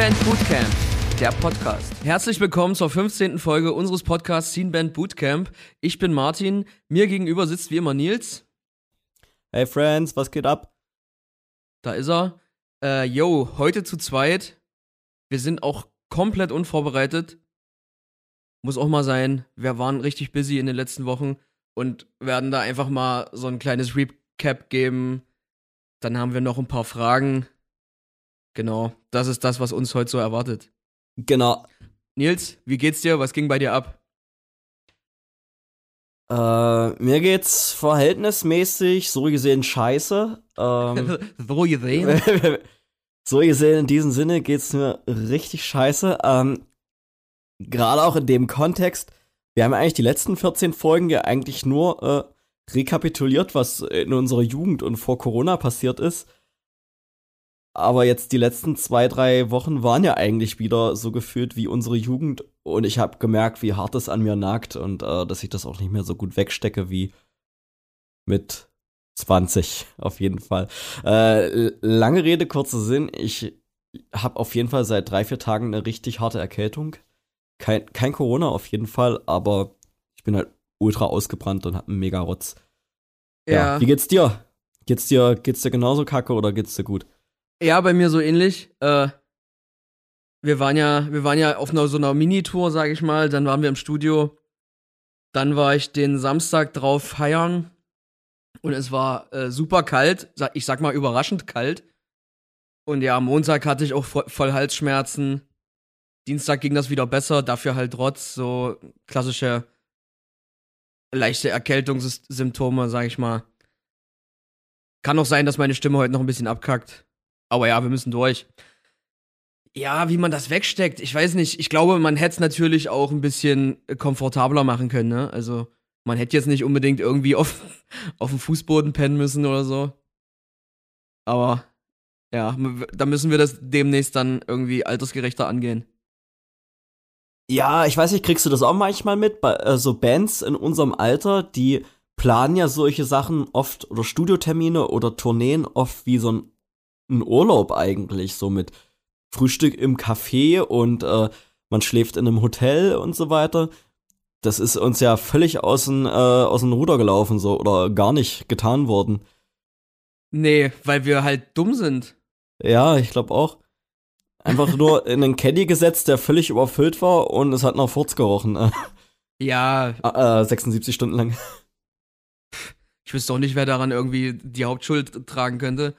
Scene Band Bootcamp, der Podcast. Herzlich willkommen zur 15. Folge unseres Podcasts Scene Band Bootcamp. Ich bin Martin, mir gegenüber sitzt wie immer Nils. Hey Friends, was geht ab? Da ist er. Äh, yo, heute zu zweit. Wir sind auch komplett unvorbereitet. Muss auch mal sein. Wir waren richtig busy in den letzten Wochen und werden da einfach mal so ein kleines Recap geben. Dann haben wir noch ein paar Fragen. Genau, das ist das, was uns heute so erwartet. Genau. Nils, wie geht's dir? Was ging bei dir ab? Äh, mir geht's verhältnismäßig so gesehen scheiße. Ähm, so gesehen? so gesehen in diesem Sinne geht's mir richtig scheiße. Ähm, Gerade auch in dem Kontext, wir haben eigentlich die letzten 14 Folgen ja eigentlich nur äh, rekapituliert, was in unserer Jugend und vor Corona passiert ist. Aber jetzt die letzten zwei, drei Wochen waren ja eigentlich wieder so gefühlt wie unsere Jugend. Und ich habe gemerkt, wie hart es an mir nagt und äh, dass ich das auch nicht mehr so gut wegstecke wie mit 20 auf jeden Fall. Äh, lange Rede, kurzer Sinn. Ich habe auf jeden Fall seit drei, vier Tagen eine richtig harte Erkältung. Kein, kein Corona auf jeden Fall, aber ich bin halt ultra ausgebrannt und hab einen mega Rotz. Ja. ja. Wie geht's dir? Geht's dir, geht's dir genauso kacke oder geht's dir gut? Ja, bei mir so ähnlich. Äh, wir waren ja, wir waren ja auf einer, so einer Minitour, sag ich mal. Dann waren wir im Studio. Dann war ich den Samstag drauf feiern. Und es war äh, super kalt. Ich sag mal überraschend kalt. Und ja, am Montag hatte ich auch voll Halsschmerzen. Dienstag ging das wieder besser, dafür halt trotz so klassische leichte Erkältungssymptome, sag ich mal. Kann auch sein, dass meine Stimme heute noch ein bisschen abkackt. Aber ja, wir müssen durch. Ja, wie man das wegsteckt, ich weiß nicht. Ich glaube, man hätte es natürlich auch ein bisschen komfortabler machen können, ne? Also, man hätte jetzt nicht unbedingt irgendwie auf, auf dem Fußboden pennen müssen oder so. Aber ja, da müssen wir das demnächst dann irgendwie altersgerechter angehen. Ja, ich weiß nicht, kriegst du das auch manchmal mit? Bei äh, so Bands in unserem Alter, die planen ja solche Sachen oft oder Studiotermine oder Tourneen oft wie so ein ein Urlaub eigentlich, so mit Frühstück im Café und äh, man schläft in einem Hotel und so weiter. Das ist uns ja völlig aus dem, äh, aus dem Ruder gelaufen, so, oder gar nicht getan worden. Nee, weil wir halt dumm sind. Ja, ich glaube auch. Einfach nur in einen Caddy gesetzt, der völlig überfüllt war und es hat nach Furz gerochen. Ja. Äh, 76 Stunden lang. Ich wüsste auch nicht, wer daran irgendwie die Hauptschuld tragen könnte.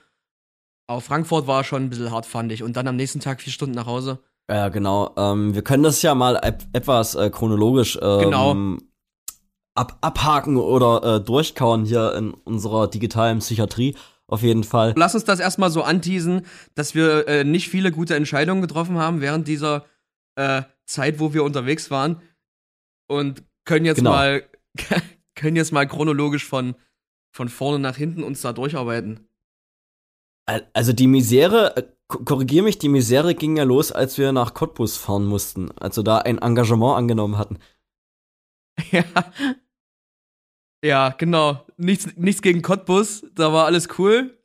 Aber Frankfurt war schon ein bisschen hart, fand ich. Und dann am nächsten Tag vier Stunden nach Hause. Ja, genau. Ähm, wir können das ja mal etwas äh, chronologisch ähm, genau. ab abhaken oder äh, durchkauen hier in unserer digitalen Psychiatrie. Auf jeden Fall. Lass uns das erstmal so anteasen, dass wir äh, nicht viele gute Entscheidungen getroffen haben während dieser äh, Zeit, wo wir unterwegs waren. Und können jetzt genau. mal können jetzt mal chronologisch von, von vorne nach hinten uns da durcharbeiten. Also die Misere, äh, korrigier mich, die Misere ging ja los, als wir nach Cottbus fahren mussten, also da ein Engagement angenommen hatten. Ja. Ja, genau. Nichts, nichts gegen Cottbus, da war alles cool.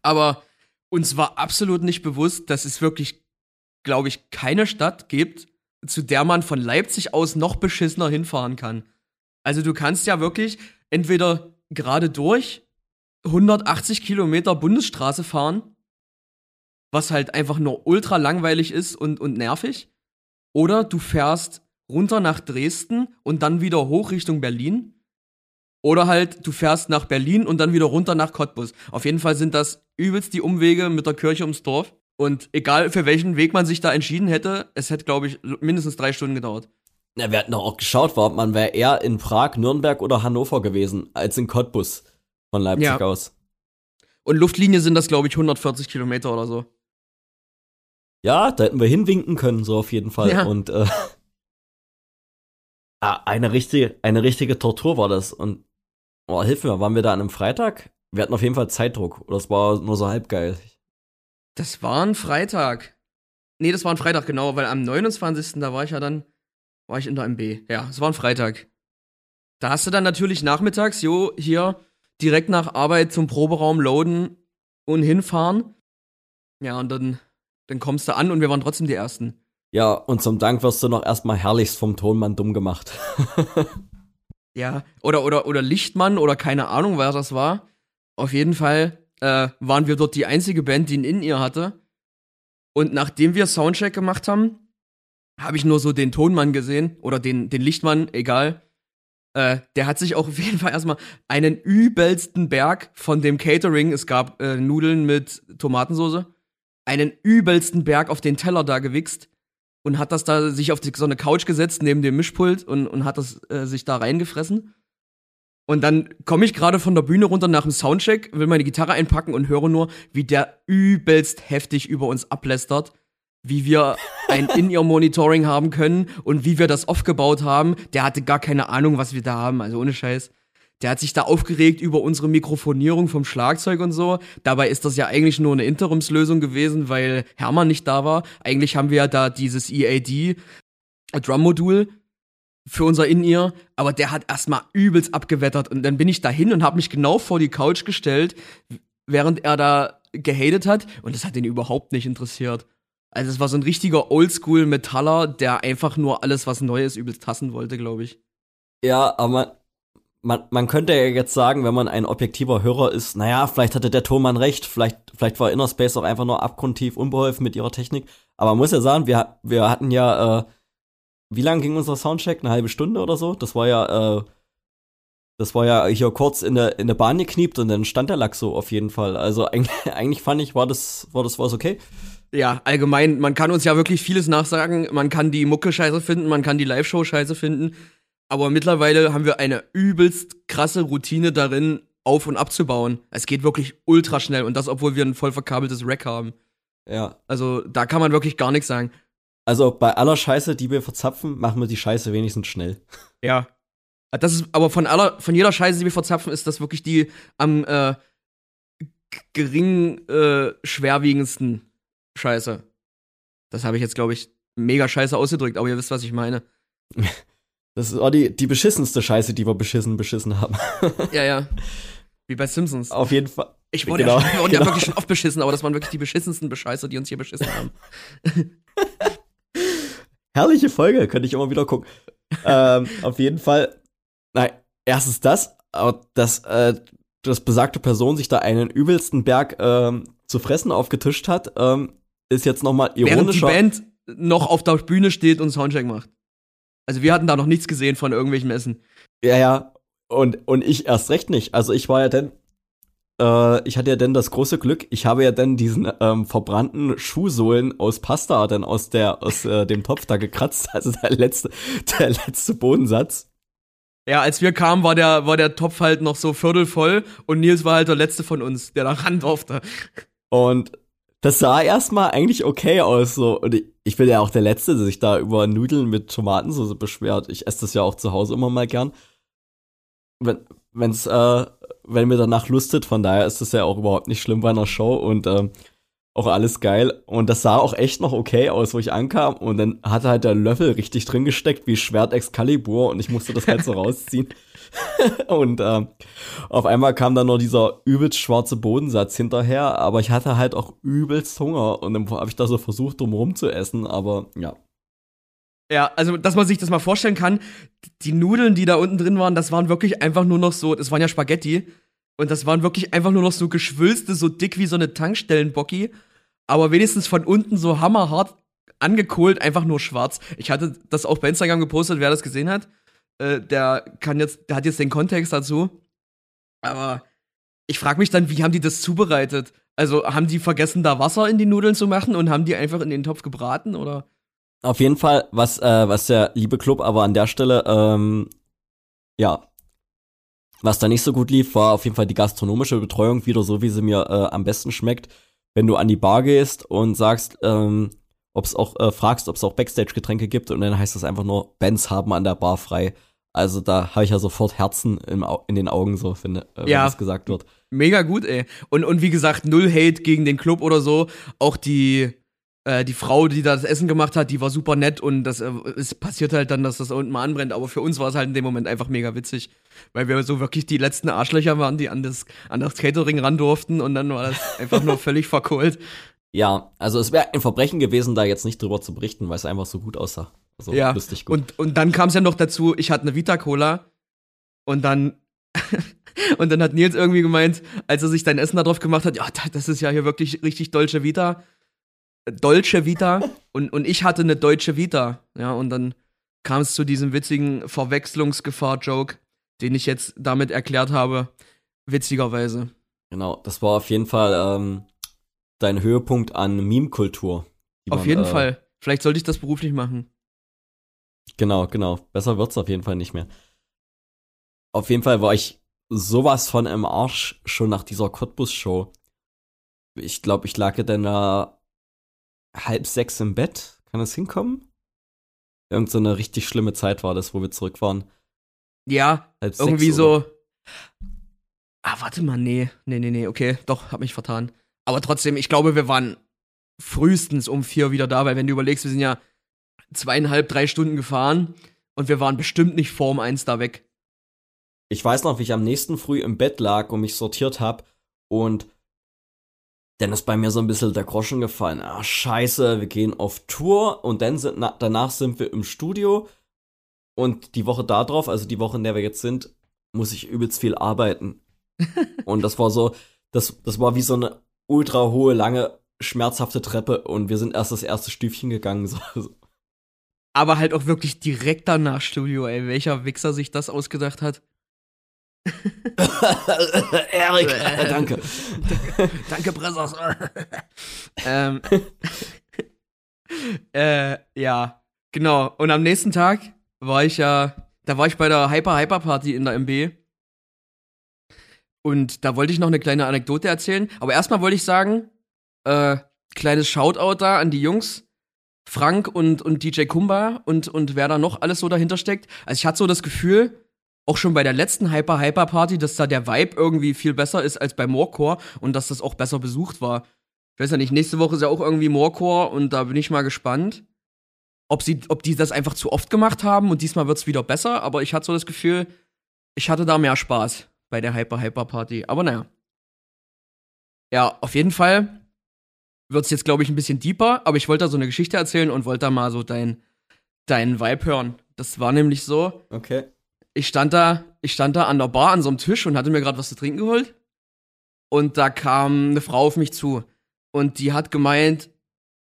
Aber uns war absolut nicht bewusst, dass es wirklich, glaube ich, keine Stadt gibt, zu der man von Leipzig aus noch beschissener hinfahren kann. Also du kannst ja wirklich entweder gerade durch 180 Kilometer Bundesstraße fahren, was halt einfach nur ultra langweilig ist und, und nervig. Oder du fährst runter nach Dresden und dann wieder hoch Richtung Berlin. Oder halt, du fährst nach Berlin und dann wieder runter nach Cottbus. Auf jeden Fall sind das übelst die Umwege mit der Kirche ums Dorf. Und egal für welchen Weg man sich da entschieden hätte, es hätte, glaube ich, mindestens drei Stunden gedauert. Ja, wir hatten auch geschaut, war, man wäre eher in Prag, Nürnberg oder Hannover gewesen, als in Cottbus. Von Leipzig ja. aus. Und Luftlinie sind das, glaube ich, 140 Kilometer oder so. Ja, da hätten wir hinwinken können, so auf jeden Fall. Ja. Und äh, ah, eine richtige, eine richtige Tortur war das. Und oh, hilf mir, waren wir da an einem Freitag? Wir hatten auf jeden Fall Zeitdruck. Oder es war nur so halb geil. Das war ein Freitag. Nee, das war ein Freitag, genau, weil am 29. da war ich ja dann, war ich in der MB. Ja, es war ein Freitag. Da hast du dann natürlich nachmittags, jo, hier, direkt nach Arbeit zum Proberaum loaden und hinfahren. Ja, und dann dann kommst du an und wir waren trotzdem die Ersten. Ja, und zum Dank wirst du noch erstmal herrlichst vom Tonmann dumm gemacht. ja, oder, oder, oder Lichtmann oder keine Ahnung, wer das war. Auf jeden Fall äh, waren wir dort die einzige Band, die ein In-Ear hatte. Und nachdem wir Soundcheck gemacht haben, habe ich nur so den Tonmann gesehen oder den, den Lichtmann, egal. Äh, der hat sich auch auf jeden Fall erstmal einen übelsten Berg von dem Catering, es gab äh, Nudeln mit Tomatensauce, einen übelsten Berg auf den Teller da gewichst und hat das da sich auf die, so eine Couch gesetzt neben dem Mischpult und, und hat das äh, sich da reingefressen. Und dann komme ich gerade von der Bühne runter nach dem Soundcheck, will meine Gitarre einpacken und höre nur, wie der übelst heftig über uns ablästert, wie wir ein In-Ear-Monitoring haben können und wie wir das aufgebaut haben. Der hatte gar keine Ahnung, was wir da haben, also ohne Scheiß. Der hat sich da aufgeregt über unsere Mikrofonierung vom Schlagzeug und so. Dabei ist das ja eigentlich nur eine Interimslösung gewesen, weil Hermann nicht da war. Eigentlich haben wir ja da dieses EAD Drum-Modul für unser In-Ear, aber der hat erstmal übelst abgewettert und dann bin ich dahin und habe mich genau vor die Couch gestellt, während er da gehatet hat und das hat ihn überhaupt nicht interessiert. Also es war so ein richtiger Oldschool-Metaller, der einfach nur alles, was Neues übelst hassen wollte, glaube ich. Ja, aber man, man könnte ja jetzt sagen, wenn man ein objektiver Hörer ist, naja, vielleicht hatte der Thomann recht, vielleicht, vielleicht war Inner Space auch einfach nur abgrundtief unbeholfen mit ihrer Technik. Aber man muss ja sagen, wir, wir hatten ja, äh, wie lang ging unser Soundcheck? Eine halbe Stunde oder so? Das war ja, äh, das war ja hier kurz in der, in der Bahn gekniept und dann stand der Lack so auf jeden Fall. Also eigentlich, eigentlich fand ich, war das, war das was okay. Ja, allgemein, man kann uns ja wirklich vieles nachsagen. Man kann die Mucke scheiße finden, man kann die Live-Show scheiße finden. Aber mittlerweile haben wir eine übelst krasse Routine darin, auf- und abzubauen. Es geht wirklich ultra schnell und das, obwohl wir ein voll verkabeltes Rack haben. Ja. Also da kann man wirklich gar nichts sagen. Also bei aller Scheiße, die wir verzapfen, machen wir die Scheiße wenigstens schnell. Ja. Das ist aber von aller, von jeder Scheiße, die wir verzapfen, ist das wirklich die am äh, gering äh, schwerwiegendsten Scheiße. Das habe ich jetzt, glaube ich, mega scheiße ausgedrückt, aber ihr wisst, was ich meine. Das war die, die beschissenste Scheiße, die wir beschissen, beschissen haben. ja, ja. Wie bei Simpsons. Auf jeden Fall. Ich wurde, genau, ja, schon, genau. ja wirklich schon oft beschissen, aber das waren wirklich die beschissensten Bescheißer, die uns hier beschissen haben. Herrliche Folge, könnte ich immer wieder gucken. ähm, auf jeden Fall. Nein, erstens das, aber dass, äh, dass besagte Person sich da einen übelsten Berg ähm, zu fressen aufgetischt hat, ähm, ist jetzt nochmal ironischer. Während die Band noch auf der Bühne steht und Soundcheck macht. Also wir hatten da noch nichts gesehen von irgendwelchen Essen. Ja, ja. Und, und ich erst recht nicht. Also ich war ja dann, äh, ich hatte ja dann das große Glück, ich habe ja dann diesen ähm, verbrannten Schuhsohlen aus Pasta dann aus der, aus äh, dem Topf da gekratzt. Also der letzte, der letzte Bodensatz. Ja, als wir kamen, war der, war der Topf halt noch so viertelvoll und Nils war halt der letzte von uns, der da ran durfte. Und das sah erstmal eigentlich okay aus. So. Und ich, ich bin ja auch der Letzte, der sich da über Nudeln mit Tomatensauce beschwert. Ich esse das ja auch zu Hause immer mal gern. Wenn, wenn's, äh, wenn mir danach lustet, von daher ist das ja auch überhaupt nicht schlimm bei einer Show und ähm, auch alles geil. Und das sah auch echt noch okay aus, wo ich ankam. Und dann hatte halt der Löffel richtig drin gesteckt, wie Schwert Excalibur. Und ich musste das halt so rausziehen. und ähm, auf einmal kam dann noch dieser übelst schwarze Bodensatz hinterher, aber ich hatte halt auch übelst Hunger und dann habe ich da so versucht, drumherum zu essen, aber ja. Ja, also, dass man sich das mal vorstellen kann, die Nudeln, die da unten drin waren, das waren wirklich einfach nur noch so, das waren ja Spaghetti. Und das waren wirklich einfach nur noch so Geschwülste, so dick wie so eine Tankstellenbocki. Aber wenigstens von unten so hammerhart angekohlt, einfach nur schwarz. Ich hatte das auch bei Instagram gepostet, wer das gesehen hat. Äh, der kann jetzt, der hat jetzt den Kontext dazu. Aber ich frage mich dann, wie haben die das zubereitet? Also haben die vergessen, da Wasser in die Nudeln zu machen und haben die einfach in den Topf gebraten oder? Auf jeden Fall, was, äh, was der liebe Club aber an der Stelle, ähm, ja, was da nicht so gut lief, war auf jeden Fall die gastronomische Betreuung wieder so, wie sie mir äh, am besten schmeckt. Wenn du an die Bar gehst und sagst, ähm, ob es auch äh, fragst, ob es auch Backstage-Getränke gibt und dann heißt das einfach nur, Bands haben an der Bar frei. Also da habe ich ja sofort Herzen im, in den Augen, so finde, äh, wenn ja, das gesagt wird. Mega gut, ey. Und, und wie gesagt, null Hate gegen den Club oder so. Auch die, äh, die Frau, die da das Essen gemacht hat, die war super nett und das, äh, es passiert halt dann, dass das unten mal anbrennt. Aber für uns war es halt in dem Moment einfach mega witzig, weil wir so wirklich die letzten Arschlöcher waren, die an das, an das Catering ran durften und dann war das einfach nur völlig verkohlt. Ja, also es wäre ein Verbrechen gewesen, da jetzt nicht drüber zu berichten, weil es einfach so gut aussah. Also ja. lustig gut. Und, und dann kam es ja noch dazu, ich hatte eine Vita-Cola und dann und dann hat Nils irgendwie gemeint, als er sich dein Essen da drauf gemacht hat, ja, das ist ja hier wirklich richtig Dolce Vita. Dolce Vita und, und ich hatte eine deutsche Vita. Ja, und dann kam es zu diesem witzigen Verwechslungsgefahr-Joke, den ich jetzt damit erklärt habe, witzigerweise. Genau, das war auf jeden Fall ähm, dein Höhepunkt an Meme-Kultur. Auf man, jeden äh, Fall. Vielleicht sollte ich das beruflich machen. Genau, genau. Besser wird's auf jeden Fall nicht mehr. Auf jeden Fall war ich sowas von im Arsch schon nach dieser Cottbus-Show. Ich glaube, ich lag ja dann da halb sechs im Bett. Kann das hinkommen? Irgend so eine richtig schlimme Zeit war das, wo wir zurück waren. Ja, halb irgendwie so. Ah, warte mal, nee. Nee, nee, nee, okay. Doch, hab mich vertan. Aber trotzdem, ich glaube, wir waren frühestens um vier wieder da, weil wenn du überlegst, wir sind ja zweieinhalb, drei Stunden gefahren und wir waren bestimmt nicht vorm eins da weg. Ich weiß noch, wie ich am nächsten früh im Bett lag und mich sortiert hab und dann ist bei mir so ein bisschen der Groschen gefallen. Ah, scheiße, wir gehen auf Tour und dann sind, na, danach sind wir im Studio und die Woche darauf, also die Woche, in der wir jetzt sind, muss ich übelst viel arbeiten. und das war so, das, das war wie so eine ultra hohe, lange, schmerzhafte Treppe und wir sind erst das erste Stüfchen gegangen. So. Aber halt auch wirklich direkt danach Studio, ey. Welcher Wichser sich das ausgedacht hat. Erik, danke. danke, Bressers. ähm, äh, ja, genau. Und am nächsten Tag war ich ja, da war ich bei der Hyper Hyper Party in der MB. Und da wollte ich noch eine kleine Anekdote erzählen. Aber erstmal wollte ich sagen, äh, kleines Shoutout da an die Jungs. Frank und, und DJ Kumba und, und wer da noch alles so dahinter steckt. Also ich hatte so das Gefühl, auch schon bei der letzten Hyper Hyper Party, dass da der Vibe irgendwie viel besser ist als bei Morecore und dass das auch besser besucht war. Ich weiß ja nicht, nächste Woche ist ja auch irgendwie Morecore und da bin ich mal gespannt, ob sie, ob die das einfach zu oft gemacht haben und diesmal wird's wieder besser, aber ich hatte so das Gefühl, ich hatte da mehr Spaß bei der Hyper Hyper Party. Aber naja. Ja, auf jeden Fall wird's jetzt, glaube ich, ein bisschen deeper, aber ich wollte da so eine Geschichte erzählen und wollte da mal so dein, deinen Vibe hören. Das war nämlich so. Okay ich stand da, ich stand da an der Bar an so einem Tisch und hatte mir gerade was zu trinken geholt. Und da kam eine Frau auf mich zu. Und die hat gemeint,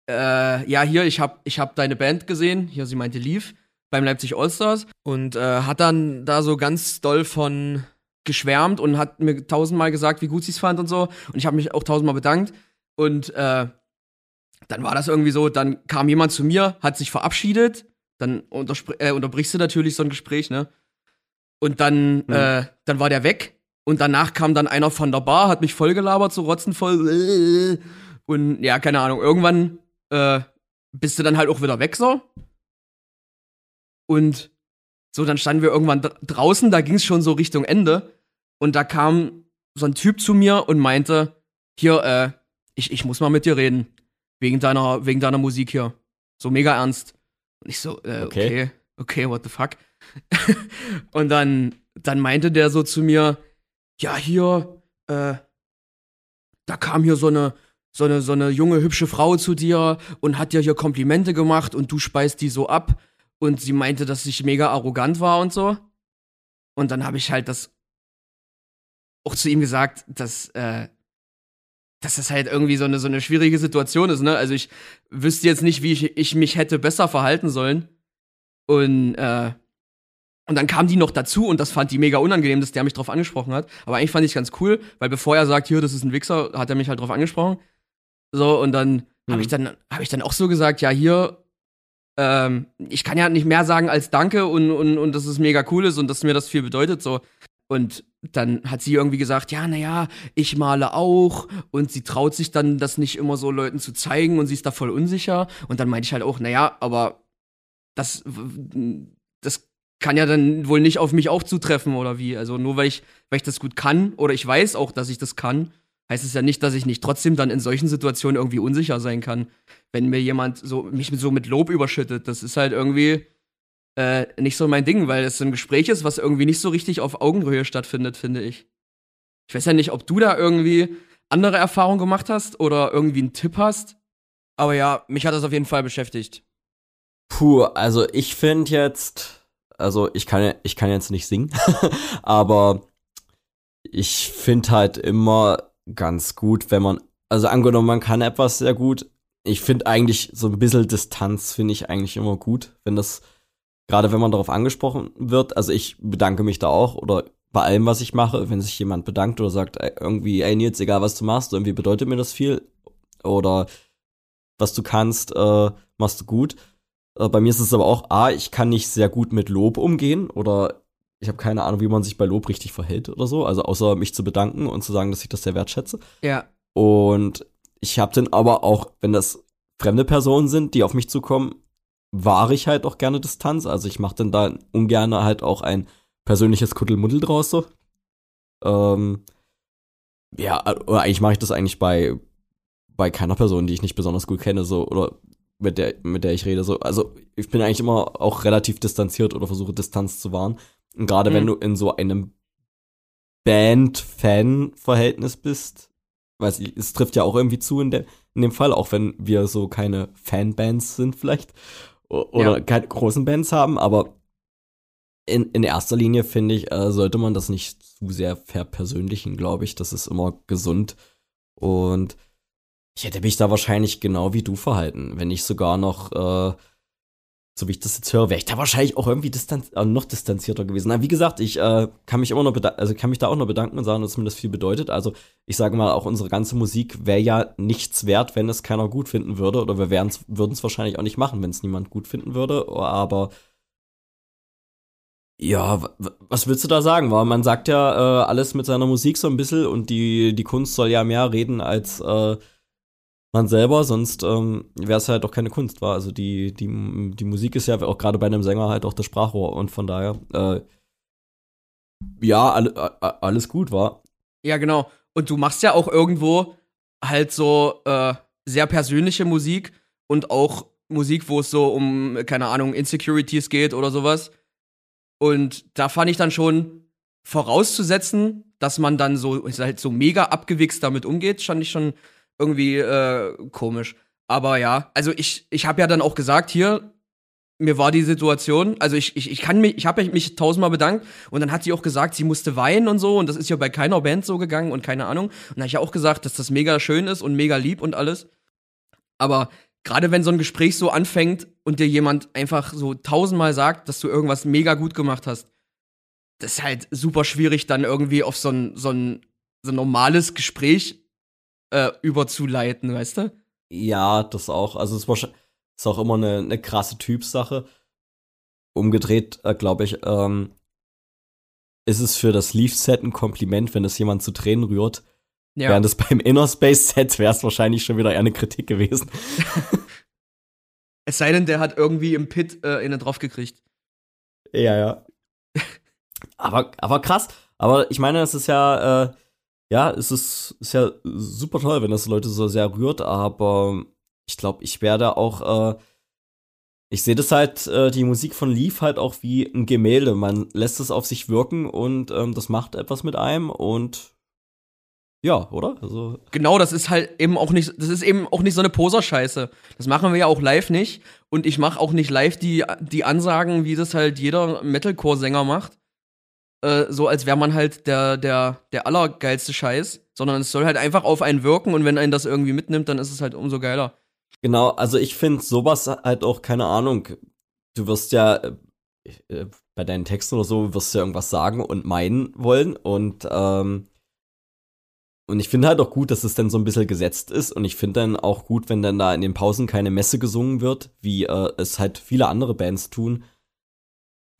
äh, ja, hier, ich hab, ich hab deine Band gesehen. Hier, sie meinte Leaf beim Leipzig Allstars. Und äh, hat dann da so ganz doll von geschwärmt und hat mir tausendmal gesagt, wie gut sie es fand und so. Und ich habe mich auch tausendmal bedankt. Und äh, dann war das irgendwie so, dann kam jemand zu mir, hat sich verabschiedet. Dann äh, unterbrichst du natürlich so ein Gespräch, ne? Und dann, mhm. äh, dann war der weg. Und danach kam dann einer von der Bar, hat mich vollgelabert, so rotzenvoll. Und ja, keine Ahnung, irgendwann äh, bist du dann halt auch wieder weg so. Und so, dann standen wir irgendwann draußen, da ging es schon so Richtung Ende. Und da kam so ein Typ zu mir und meinte, hier, äh, ich, ich muss mal mit dir reden. Wegen deiner, wegen deiner Musik hier. So mega ernst. Und ich so, äh, okay. okay, okay, what the fuck? und dann, dann meinte der so zu mir, ja, hier, äh, da kam hier so eine, so eine, so eine junge, hübsche Frau zu dir und hat dir hier Komplimente gemacht und du speist die so ab. Und sie meinte, dass ich mega arrogant war und so. Und dann habe ich halt das auch zu ihm gesagt, dass, äh, dass das halt irgendwie so eine, so eine schwierige Situation ist, ne? Also ich wüsste jetzt nicht, wie ich, ich mich hätte besser verhalten sollen. Und äh, und dann kam die noch dazu und das fand die mega unangenehm, dass der mich drauf angesprochen hat. Aber eigentlich fand ich es ganz cool, weil bevor er sagt, hier, das ist ein Wichser, hat er mich halt drauf angesprochen. So, und dann mhm. habe ich dann, habe ich dann auch so gesagt, ja, hier, ähm, ich kann ja nicht mehr sagen als Danke und, und, und dass es mega cool ist und dass mir das viel bedeutet, so. Und dann hat sie irgendwie gesagt, ja, naja, ich male auch und sie traut sich dann, das nicht immer so Leuten zu zeigen und sie ist da voll unsicher. Und dann meinte ich halt auch, naja, aber das, das kann ja dann wohl nicht auf mich auch zutreffen oder wie. Also nur weil ich, weil ich das gut kann oder ich weiß auch, dass ich das kann, heißt es ja nicht, dass ich nicht trotzdem dann in solchen Situationen irgendwie unsicher sein kann. Wenn mir jemand so mich so mit Lob überschüttet, das ist halt irgendwie äh, nicht so mein Ding, weil es ein Gespräch ist, was irgendwie nicht so richtig auf Augenhöhe stattfindet, finde ich. Ich weiß ja nicht, ob du da irgendwie andere Erfahrungen gemacht hast oder irgendwie einen Tipp hast, Aber ja, mich hat das auf jeden Fall beschäftigt. Puh, also ich finde jetzt, also ich kann, ich kann jetzt nicht singen, aber ich finde halt immer ganz gut, wenn man, also angenommen, man kann etwas sehr gut. Ich finde eigentlich so ein bisschen Distanz finde ich eigentlich immer gut, wenn das, gerade wenn man darauf angesprochen wird. Also ich bedanke mich da auch oder bei allem, was ich mache, wenn sich jemand bedankt oder sagt, irgendwie, ey Nils, egal was du machst, irgendwie bedeutet mir das viel oder was du kannst, äh, machst du gut. Äh, bei mir ist es aber auch, A, ich kann nicht sehr gut mit Lob umgehen oder ich habe keine Ahnung, wie man sich bei Lob richtig verhält oder so. Also außer mich zu bedanken und zu sagen, dass ich das sehr wertschätze. Ja. Und ich habe dann aber auch, wenn das fremde Personen sind, die auf mich zukommen, wahre ich halt auch gerne Distanz. Also ich mache dann da ungern halt auch ein persönliches Kuddelmuddel draus so. Ähm, ja, oder eigentlich mache ich das eigentlich bei, bei keiner Person, die ich nicht besonders gut kenne, so, oder mit der, mit der ich rede. So. Also ich bin eigentlich immer auch relativ distanziert oder versuche Distanz zu wahren. Und gerade mhm. wenn du in so einem Band-Fan-Verhältnis bist, weiß ich, es trifft ja auch irgendwie zu in, der, in dem Fall, auch wenn wir so keine Fanbands sind vielleicht oder ja. keine großen Bands haben, aber in, in erster Linie finde ich, äh, sollte man das nicht zu sehr verpersönlichen, glaube ich. Das ist immer gesund. Und ich hätte mich da wahrscheinlich genau wie du verhalten, wenn ich sogar noch, äh, so wie ich das jetzt höre, wäre ich da wahrscheinlich auch irgendwie distanz äh, noch distanzierter gewesen. Na, wie gesagt, ich äh, kann mich immer noch also kann mich da auch noch bedanken und sagen, dass mir das viel bedeutet. Also ich sage mal, auch unsere ganze Musik wäre ja nichts wert, wenn es keiner gut finden würde. Oder wir würden es wahrscheinlich auch nicht machen, wenn es niemand gut finden würde. Aber ja, was willst du da sagen? Weil man sagt ja äh, alles mit seiner Musik so ein bisschen und die, die Kunst soll ja mehr reden als äh, man selber, sonst ähm, wäre es halt auch keine Kunst, war. Also die, die, die Musik ist ja auch gerade bei einem Sänger halt auch das Sprachrohr und von daher, äh, ja, all, alles gut war. Ja, genau. Und du machst ja auch irgendwo halt so äh, sehr persönliche Musik und auch Musik, wo es so um, keine Ahnung, Insecurities geht oder sowas. Und da fand ich dann schon vorauszusetzen, dass man dann so halt so mega abgewichst damit umgeht, fand ich schon irgendwie äh, komisch. Aber ja, also ich, ich habe ja dann auch gesagt, hier, mir war die Situation, also ich, ich, ich kann mich, ich habe mich tausendmal bedankt und dann hat sie auch gesagt, sie musste weinen und so und das ist ja bei keiner Band so gegangen und keine Ahnung. Und dann habe ich ja auch gesagt, dass das mega schön ist und mega lieb und alles. Aber gerade wenn so ein Gespräch so anfängt und dir jemand einfach so tausendmal sagt, dass du irgendwas mega gut gemacht hast, das ist halt super schwierig, dann irgendwie auf so ein, so ein, so ein normales Gespräch äh, überzuleiten, weißt du? Ja, das auch. Also es ist auch immer eine, eine krasse Typsache. Umgedreht, äh, glaube ich, ähm, ist es für das Leaf-Set ein Kompliment, wenn es jemand zu Tränen rührt. Ja. Während es beim Inner Space-Set wäre es wahrscheinlich schon wieder eher eine Kritik gewesen. es sei denn, der hat irgendwie im Pit äh, innen drauf gekriegt. Ja, ja. aber, aber krass. Aber ich meine, es ist ja, äh, ja, es ist, ist ja super toll, wenn das Leute so sehr rührt, aber ich glaube, ich werde auch, äh, ich sehe das halt, äh, die Musik von Leaf halt auch wie ein Gemälde. Man lässt es auf sich wirken und ähm, das macht etwas mit einem und ja, oder? Also genau, das ist halt eben auch nicht, das ist eben auch nicht so eine Poser-Scheiße. Das machen wir ja auch live nicht. Und ich mache auch nicht live die, die Ansagen, wie das halt jeder Metalcore-Sänger macht. Äh, so als wäre man halt der, der, der allergeilste Scheiß, sondern es soll halt einfach auf einen wirken und wenn einen das irgendwie mitnimmt, dann ist es halt umso geiler. Genau, also ich finde sowas halt auch, keine Ahnung, du wirst ja äh, äh, bei deinen Texten oder so, wirst ja irgendwas sagen und meinen wollen und ähm, und ich finde halt auch gut, dass es dann so ein bisschen gesetzt ist. Und ich finde dann auch gut, wenn dann da in den Pausen keine Messe gesungen wird, wie äh, es halt viele andere Bands tun,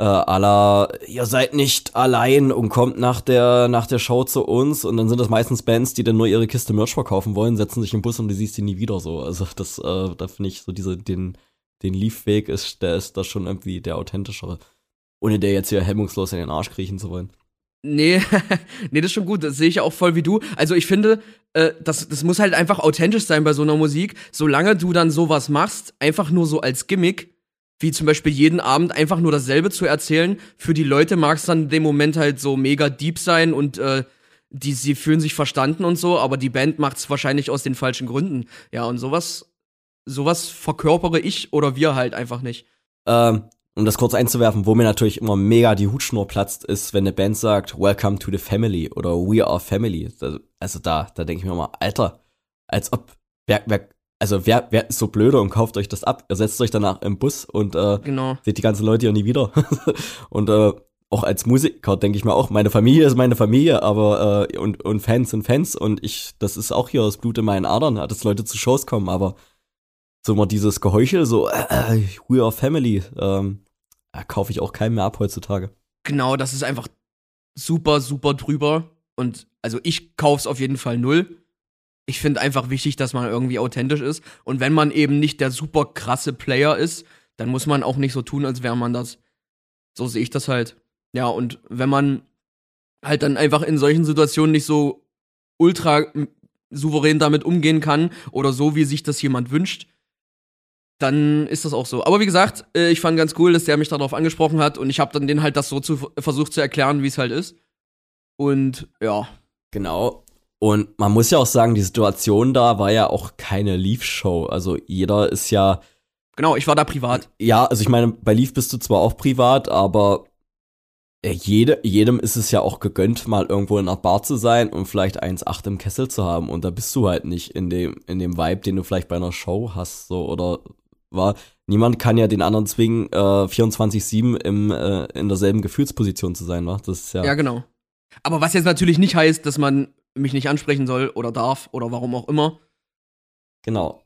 äh, aller, ihr seid nicht allein und kommt nach der, nach der Show zu uns und dann sind das meistens Bands, die dann nur ihre Kiste Merch verkaufen wollen, setzen sich im Bus und du siehst sie nie wieder so. Also das, äh, da finde ich so diese, den, den Leaf-Weg ist, der ist da schon irgendwie der authentischere. Ohne der jetzt hier hemmungslos in den Arsch kriechen zu wollen. Nee, nee, das ist schon gut. Das sehe ich auch voll wie du. Also ich finde, äh, das, das muss halt einfach authentisch sein bei so einer Musik. Solange du dann sowas machst, einfach nur so als Gimmick, wie zum Beispiel jeden Abend einfach nur dasselbe zu erzählen. Für die Leute mag es dann in dem Moment halt so mega deep sein und äh, die, sie fühlen sich verstanden und so, aber die Band macht es wahrscheinlich aus den falschen Gründen. Ja, und sowas sowas verkörpere ich oder wir halt einfach nicht. Ähm, um das kurz einzuwerfen, wo mir natürlich immer mega die Hutschnur platzt, ist, wenn eine Band sagt, Welcome to the Family oder We are Family. Also da, da denke ich mir mal, Alter, als ob, wer, wer, also wer, wer ist so blöde und kauft euch das ab? Ihr setzt euch danach im Bus und äh, genau. seht die ganzen Leute ja nie wieder. und äh, auch als Musiker denke ich mir auch, meine Familie ist meine Familie, aber äh, und, und Fans sind Fans und ich, das ist auch hier das Blut in meinen Adern, dass Leute zu Shows kommen, aber so mal dieses Geheuchel, so äh, äh We are Family, ähm, äh, kaufe ich auch keinen mehr ab heutzutage. Genau, das ist einfach super, super drüber. Und also ich kauf's auf jeden Fall null. Ich finde einfach wichtig, dass man irgendwie authentisch ist. Und wenn man eben nicht der super krasse Player ist, dann muss man auch nicht so tun, als wäre man das. So sehe ich das halt. Ja, und wenn man halt dann einfach in solchen Situationen nicht so ultra souverän damit umgehen kann oder so, wie sich das jemand wünscht, dann ist das auch so. Aber wie gesagt, äh, ich fand ganz cool, dass der mich darauf angesprochen hat und ich habe dann den halt das so zu, versucht zu erklären, wie es halt ist. Und ja. Genau. Und man muss ja auch sagen, die Situation da war ja auch keine Leaf-Show. Also jeder ist ja. Genau, ich war da privat. Ja, also ich meine, bei Leaf bist du zwar auch privat, aber äh, jede, jedem ist es ja auch gegönnt, mal irgendwo in einer Bar zu sein und vielleicht 1,8 im Kessel zu haben. Und da bist du halt nicht in dem, in dem Vibe, den du vielleicht bei einer Show hast, so, oder war. Niemand kann ja den anderen zwingen, äh, 24-7 im, äh, in derselben Gefühlsposition zu sein, wa? Das ist ja. Ja, genau. Aber was jetzt natürlich nicht heißt, dass man mich nicht ansprechen soll oder darf oder warum auch immer. Genau.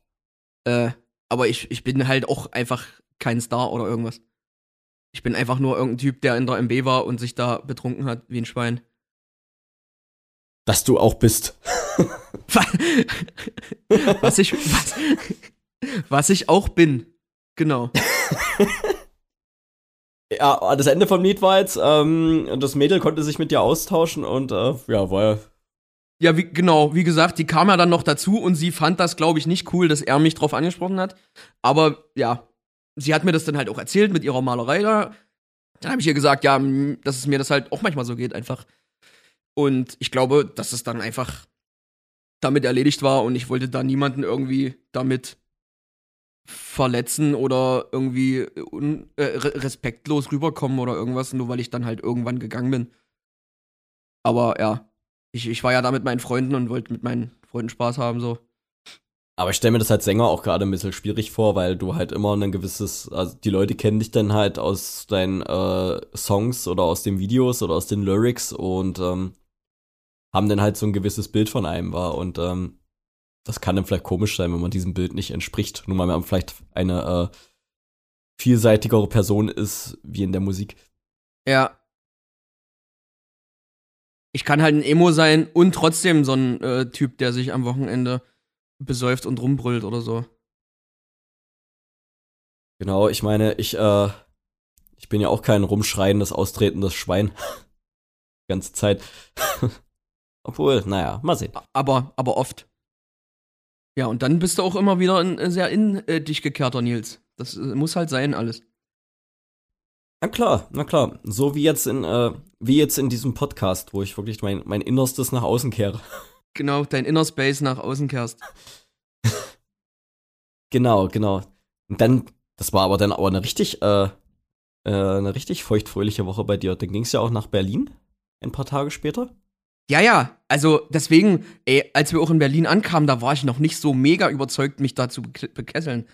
Äh, aber ich, ich bin halt auch einfach kein Star oder irgendwas. Ich bin einfach nur irgendein Typ, der in der MB war und sich da betrunken hat wie ein Schwein. Dass du auch bist. was ich, was, was ich auch bin. Genau. ja, das Ende vom Lied war jetzt, ähm, das Mädel konnte sich mit dir austauschen und äh, ja, war ja. Wie, genau, wie gesagt, die kam ja dann noch dazu und sie fand das, glaube ich, nicht cool, dass er mich drauf angesprochen hat. Aber ja, sie hat mir das dann halt auch erzählt mit ihrer Malerei da. Dann habe ich ihr gesagt, ja, dass es mir das halt auch manchmal so geht, einfach. Und ich glaube, dass es dann einfach damit erledigt war und ich wollte da niemanden irgendwie damit verletzen oder irgendwie un, äh, respektlos rüberkommen oder irgendwas, nur weil ich dann halt irgendwann gegangen bin. Aber ja, ich, ich war ja da mit meinen Freunden und wollte mit meinen Freunden Spaß haben, so. Aber ich stelle mir das als Sänger auch gerade ein bisschen schwierig vor, weil du halt immer ein gewisses, also die Leute kennen dich dann halt aus deinen äh, Songs oder aus den Videos oder aus den Lyrics und ähm, haben dann halt so ein gewisses Bild von einem war. Und ähm, das kann dann vielleicht komisch sein, wenn man diesem Bild nicht entspricht. Nur weil man vielleicht eine äh, vielseitigere Person ist wie in der Musik. Ja. Ich kann halt ein Emo sein und trotzdem so ein äh, Typ, der sich am Wochenende besäuft und rumbrüllt oder so. Genau, ich meine, ich, äh, ich bin ja auch kein rumschreiendes, austretendes Schwein. Die ganze Zeit. Obwohl, naja, mal sehen. Aber, aber oft. Ja, und dann bist du auch immer wieder ein sehr in äh, dich gekehrter Nils. Das äh, muss halt sein, alles. Na klar, na klar. So wie jetzt in, äh, wie jetzt in diesem Podcast, wo ich wirklich mein, mein Innerstes nach außen kehre. Genau, dein Inner Space nach außen kehrst. genau, genau. Und dann, das war aber dann aber eine richtig, äh, äh, eine richtig feuchtfröhliche Woche bei dir. Dann ging es ja auch nach Berlin, ein paar Tage später. Ja, ja, also deswegen, ey, als wir auch in Berlin ankamen, da war ich noch nicht so mega überzeugt, mich da zu bekesseln.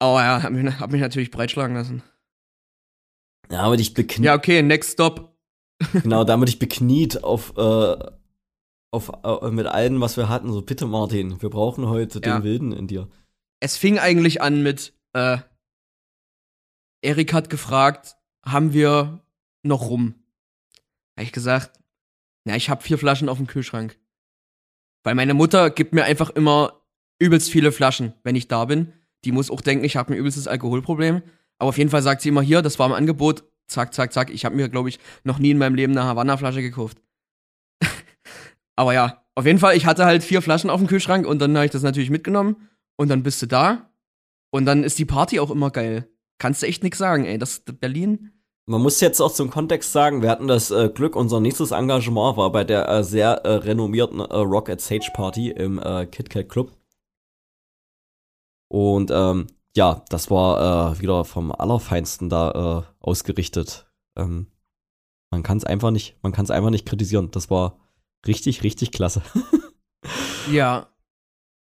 Aber ja, hab mich, hab mich natürlich breitschlagen lassen. Ja, aber dich bekniet. Ja, okay, next stop. genau, damit ich bekniet auf, äh, auf, äh, mit allem, was wir hatten. So, bitte, Martin, wir brauchen heute ja. den Wilden in dir. Es fing eigentlich an mit, äh, Erik hat gefragt, haben wir noch rum? Hab ich gesagt, ja, ich habe vier Flaschen auf dem Kühlschrank. Weil meine Mutter gibt mir einfach immer übelst viele Flaschen, wenn ich da bin. Die muss auch denken, ich habe ein übelstes Alkoholproblem. Aber auf jeden Fall sagt sie immer hier, das war im Angebot. Zack, zack, zack. Ich habe mir, glaube ich, noch nie in meinem Leben eine Havanna-Flasche gekauft. Aber ja, auf jeden Fall, ich hatte halt vier Flaschen auf dem Kühlschrank und dann habe ich das natürlich mitgenommen. Und dann bist du da. Und dann ist die Party auch immer geil. Kannst du echt nix sagen, ey. Das Berlin man muss jetzt auch zum Kontext sagen, wir hatten das äh, Glück, unser nächstes Engagement war bei der äh, sehr äh, renommierten äh, Rock at Sage Party im äh, KitKat Club. Und ähm, ja, das war äh, wieder vom Allerfeinsten da äh, ausgerichtet. Ähm, man kann es einfach nicht, man kann es einfach nicht kritisieren. Das war richtig, richtig klasse. ja,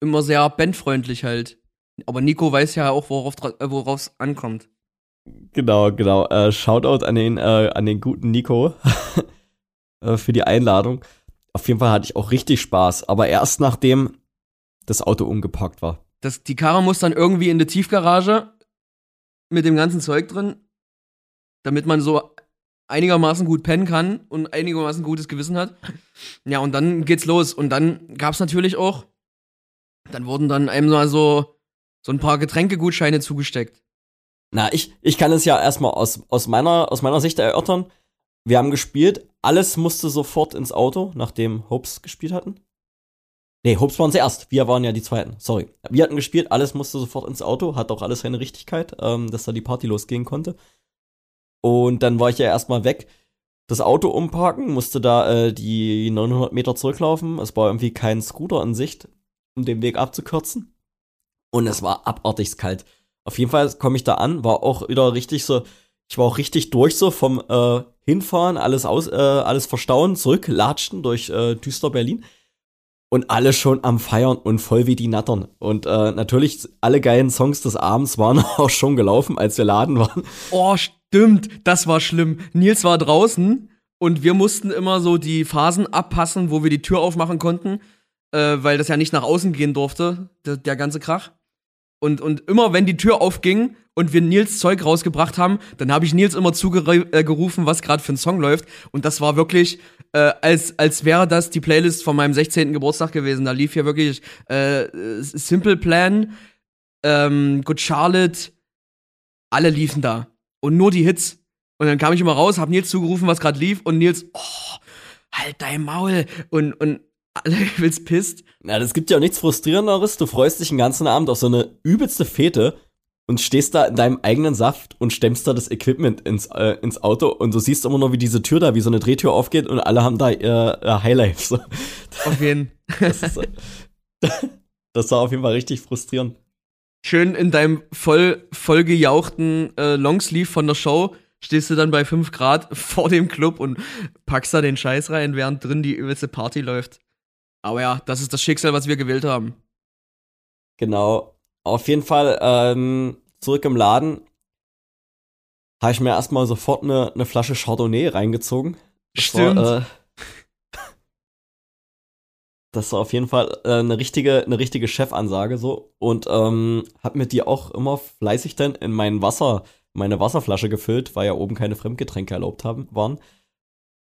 immer sehr bandfreundlich halt. Aber Nico weiß ja auch, worauf äh, es ankommt. Genau, genau. Äh, Shoutout an den, äh, an den guten Nico äh, für die Einladung. Auf jeden Fall hatte ich auch richtig Spaß, aber erst nachdem das Auto umgepackt war. Das, die Karre muss dann irgendwie in die Tiefgarage mit dem ganzen Zeug drin, damit man so einigermaßen gut pennen kann und einigermaßen gutes Gewissen hat. Ja, und dann geht's los. Und dann gab's natürlich auch, dann wurden dann einem mal so, so ein paar Getränkegutscheine zugesteckt. Na, ich, ich kann es ja erstmal aus, aus, meiner, aus meiner Sicht erörtern. Wir haben gespielt, alles musste sofort ins Auto, nachdem Hopes gespielt hatten. Nee, Hopes waren zuerst. Wir waren ja die Zweiten. Sorry. Wir hatten gespielt, alles musste sofort ins Auto, hat auch alles seine Richtigkeit, ähm, dass da die Party losgehen konnte. Und dann war ich ja erstmal weg, das Auto umparken, musste da äh, die 900 Meter zurücklaufen. Es war irgendwie kein Scooter in Sicht, um den Weg abzukürzen. Und es war abartigst kalt. Auf jeden Fall komme ich da an, war auch wieder richtig so, ich war auch richtig durch so vom äh, Hinfahren, alles aus, äh, alles verstauen, zurücklatschen durch äh, düster Berlin und alle schon am Feiern und voll wie die Nattern. Und äh, natürlich, alle geilen Songs des Abends waren auch schon gelaufen, als wir laden waren. Oh, stimmt, das war schlimm. Nils war draußen und wir mussten immer so die Phasen abpassen, wo wir die Tür aufmachen konnten, äh, weil das ja nicht nach außen gehen durfte, der, der ganze Krach. Und, und immer wenn die Tür aufging und wir Nils Zeug rausgebracht haben, dann habe ich Nils immer zugerufen, was gerade für ein Song läuft. Und das war wirklich, äh, als, als wäre das die Playlist von meinem 16. Geburtstag gewesen. Da lief hier wirklich äh, Simple Plan, ähm, Good Charlotte, alle liefen da. Und nur die Hits. Und dann kam ich immer raus, hab Nils zugerufen, was gerade lief, und Nils, oh, halt dein Maul. Und, und alle übelst pisst. Na, das gibt ja auch nichts Frustrierenderes. Du freust dich den ganzen Abend auf so eine übelste Fete und stehst da in deinem eigenen Saft und stemmst da das Equipment ins, äh, ins Auto und du siehst immer nur, wie diese Tür da, wie so eine Drehtür aufgeht und alle haben da ihr, ihr Highlife. So. Auf jeden das, ist, das war auf jeden Fall richtig frustrierend. Schön in deinem voll, voll gejauchten äh, Longsleeve von der Show stehst du dann bei 5 Grad vor dem Club und packst da den Scheiß rein, während drin die übelste Party läuft. Aber ja, das ist das Schicksal, was wir gewählt haben. Genau. Auf jeden Fall ähm, zurück im Laden habe ich mir erstmal sofort eine, eine Flasche Chardonnay reingezogen. Das Stimmt. War, äh, das war auf jeden Fall äh, eine richtige, eine richtige Chefansage so und ähm, hab mir die auch immer fleißig dann in mein Wasser, meine Wasserflasche gefüllt, weil ja oben keine Fremdgetränke erlaubt haben waren.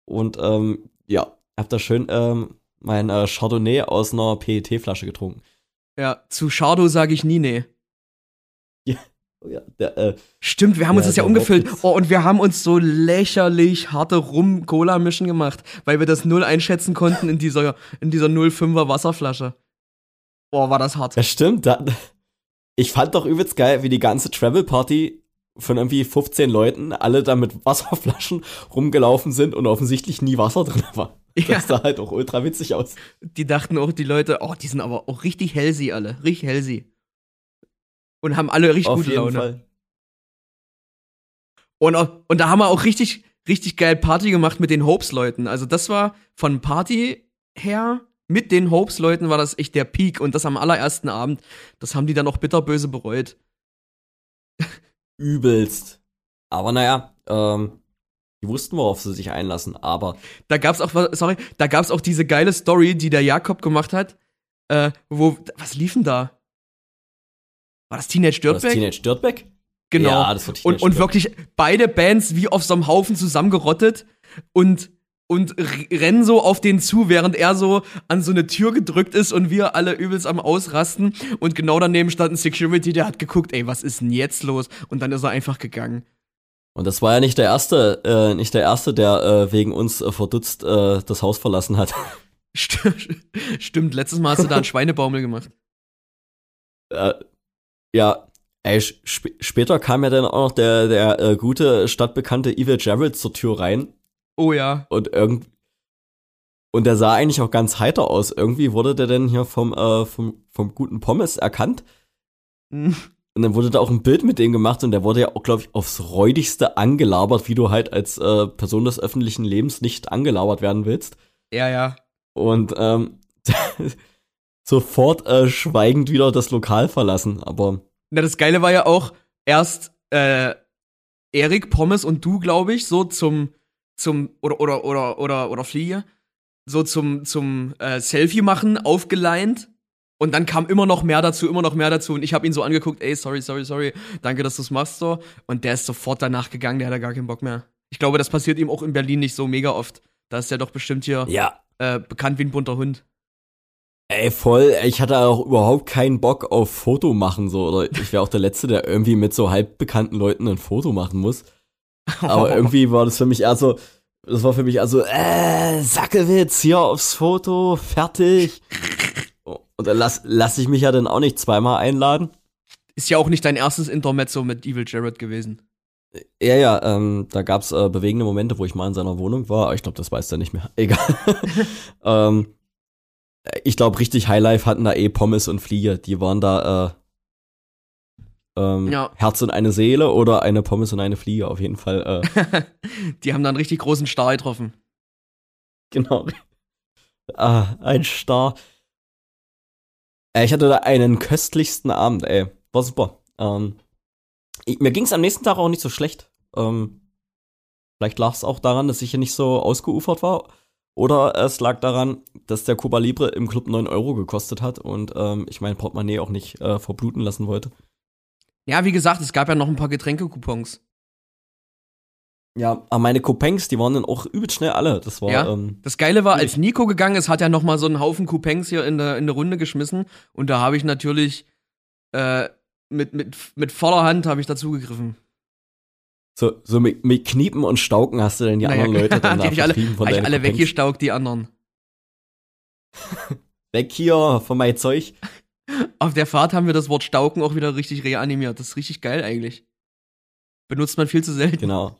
Und ähm, ja, hab da schön ähm, mein äh, Chardonnay aus einer PET-Flasche getrunken. Ja, zu Chardonnay sage ich nie nee. Ja. Oh ja, der, äh, Stimmt, wir haben uns das ja umgefüllt. Oh, und wir haben uns so lächerlich harte Rum-Cola-Mischen gemacht, weil wir das null einschätzen konnten in dieser, in dieser 05er Wasserflasche. Boah, war das hart. Ja, stimmt. Da, ich fand doch übelst geil, wie die ganze Travel-Party von irgendwie 15 Leuten alle da mit Wasserflaschen rumgelaufen sind und offensichtlich nie Wasser drin war. Das ja. sah halt auch ultra witzig aus. Die dachten auch, die Leute, oh, die sind aber auch richtig hellsy alle. Richtig hellsy. Und haben alle richtig Auf gute Laune. Fall. Und, und da haben wir auch richtig, richtig geil Party gemacht mit den Hopes-Leuten. Also das war von Party her mit den Hopes-Leuten war das echt der Peak. Und das am allerersten Abend, das haben die dann auch bitterböse bereut. Übelst. Aber naja, ähm, die wussten, worauf sie sich einlassen, aber. Da gab's auch, sorry, da gab's auch diese geile Story, die der Jakob gemacht hat, äh, wo, was lief denn da? War das Teenage Dirtbag? War das Teenage Dirtbag? Genau. Ja, das war Teenage und, und wirklich beide Bands wie auf so einem Haufen zusammengerottet und, und rennen so auf den zu, während er so an so eine Tür gedrückt ist und wir alle übelst am Ausrasten. Und genau daneben stand ein Security, der hat geguckt, ey, was ist denn jetzt los? Und dann ist er einfach gegangen. Und das war ja nicht der erste, äh, nicht der erste, der äh, wegen uns äh, verdutzt äh, das Haus verlassen hat. Stimmt, letztes Mal hast du da einen Schweinebaumel gemacht. Äh, ja, ey, sp später kam ja dann auch noch der, der äh, gute, stadtbekannte Evil Gerald zur Tür rein. Oh ja. Und irgend und der sah eigentlich auch ganz heiter aus. Irgendwie wurde der denn hier vom, äh, vom, vom guten Pommes erkannt. Mhm. Und dann wurde da auch ein Bild mit dem gemacht und der wurde ja auch, glaube ich, aufs räudigste angelabert, wie du halt als äh, Person des öffentlichen Lebens nicht angelabert werden willst. Ja, ja. Und ähm, sofort äh, schweigend wieder das Lokal verlassen, aber. Na, das Geile war ja auch erst äh, Erik, Pommes und du, glaube ich, so zum, zum, oder, oder, oder, oder, oder Fliege, so zum, zum äh, Selfie machen, aufgeleint und dann kam immer noch mehr dazu, immer noch mehr dazu. Und ich habe ihn so angeguckt, ey, sorry, sorry, sorry, danke, dass du es machst so. Und der ist sofort danach gegangen, der hat da gar keinen Bock mehr. Ich glaube, das passiert ihm auch in Berlin nicht so mega oft. Da ist er doch bestimmt hier ja. äh, bekannt wie ein bunter Hund. Ey, voll, ich hatte auch überhaupt keinen Bock auf Foto machen, so. Oder ich wäre auch der Letzte, der irgendwie mit so halbbekannten Leuten ein Foto machen muss. Aber irgendwie war das für mich eher so, das war für mich also, äh, Sackelwitz, hier aufs Foto, fertig. Und dann lass, lass ich mich ja dann auch nicht zweimal einladen. Ist ja auch nicht dein erstes Intermezzo mit Evil Jared gewesen. Ja, ja, ähm, da gab's äh, bewegende Momente, wo ich mal in seiner Wohnung war, aber ich glaube, das weiß der nicht mehr. Egal. ähm, ich glaube, richtig Highlife hatten da eh Pommes und Fliege. Die waren da äh, ähm, ja. Herz und eine Seele oder eine Pommes und eine Fliege auf jeden Fall. Äh. die haben da einen richtig großen Star getroffen. Genau. Ah, ein Star. Äh, ich hatte da einen köstlichsten Abend, ey. War super. Ähm, ich, mir ging es am nächsten Tag auch nicht so schlecht. Ähm, vielleicht lag es auch daran, dass ich hier nicht so ausgeufert war. Oder es lag daran, dass der Cuba Libre im Club 9 Euro gekostet hat und ähm, ich mein Portemonnaie auch nicht äh, verbluten lassen wollte. Ja, wie gesagt, es gab ja noch ein paar Getränkekupons. Ja, aber meine Coupons, die waren dann auch übelst schnell alle. Das war. Ja, ähm, das Geile war, als Nico gegangen ist, hat er noch mal so einen Haufen Coupons hier in der, in der Runde geschmissen. Und da habe ich natürlich äh, mit, mit, mit voller Hand habe ich dazugegriffen. So, so mit, mit Kniepen und Stauken hast du denn die naja, anderen Leute dann da die alle, von ich alle weggestaukt, die anderen. Weg hier von meinem Zeug. Auf der Fahrt haben wir das Wort Stauken auch wieder richtig reanimiert. Das ist richtig geil eigentlich. Benutzt man viel zu selten. Genau.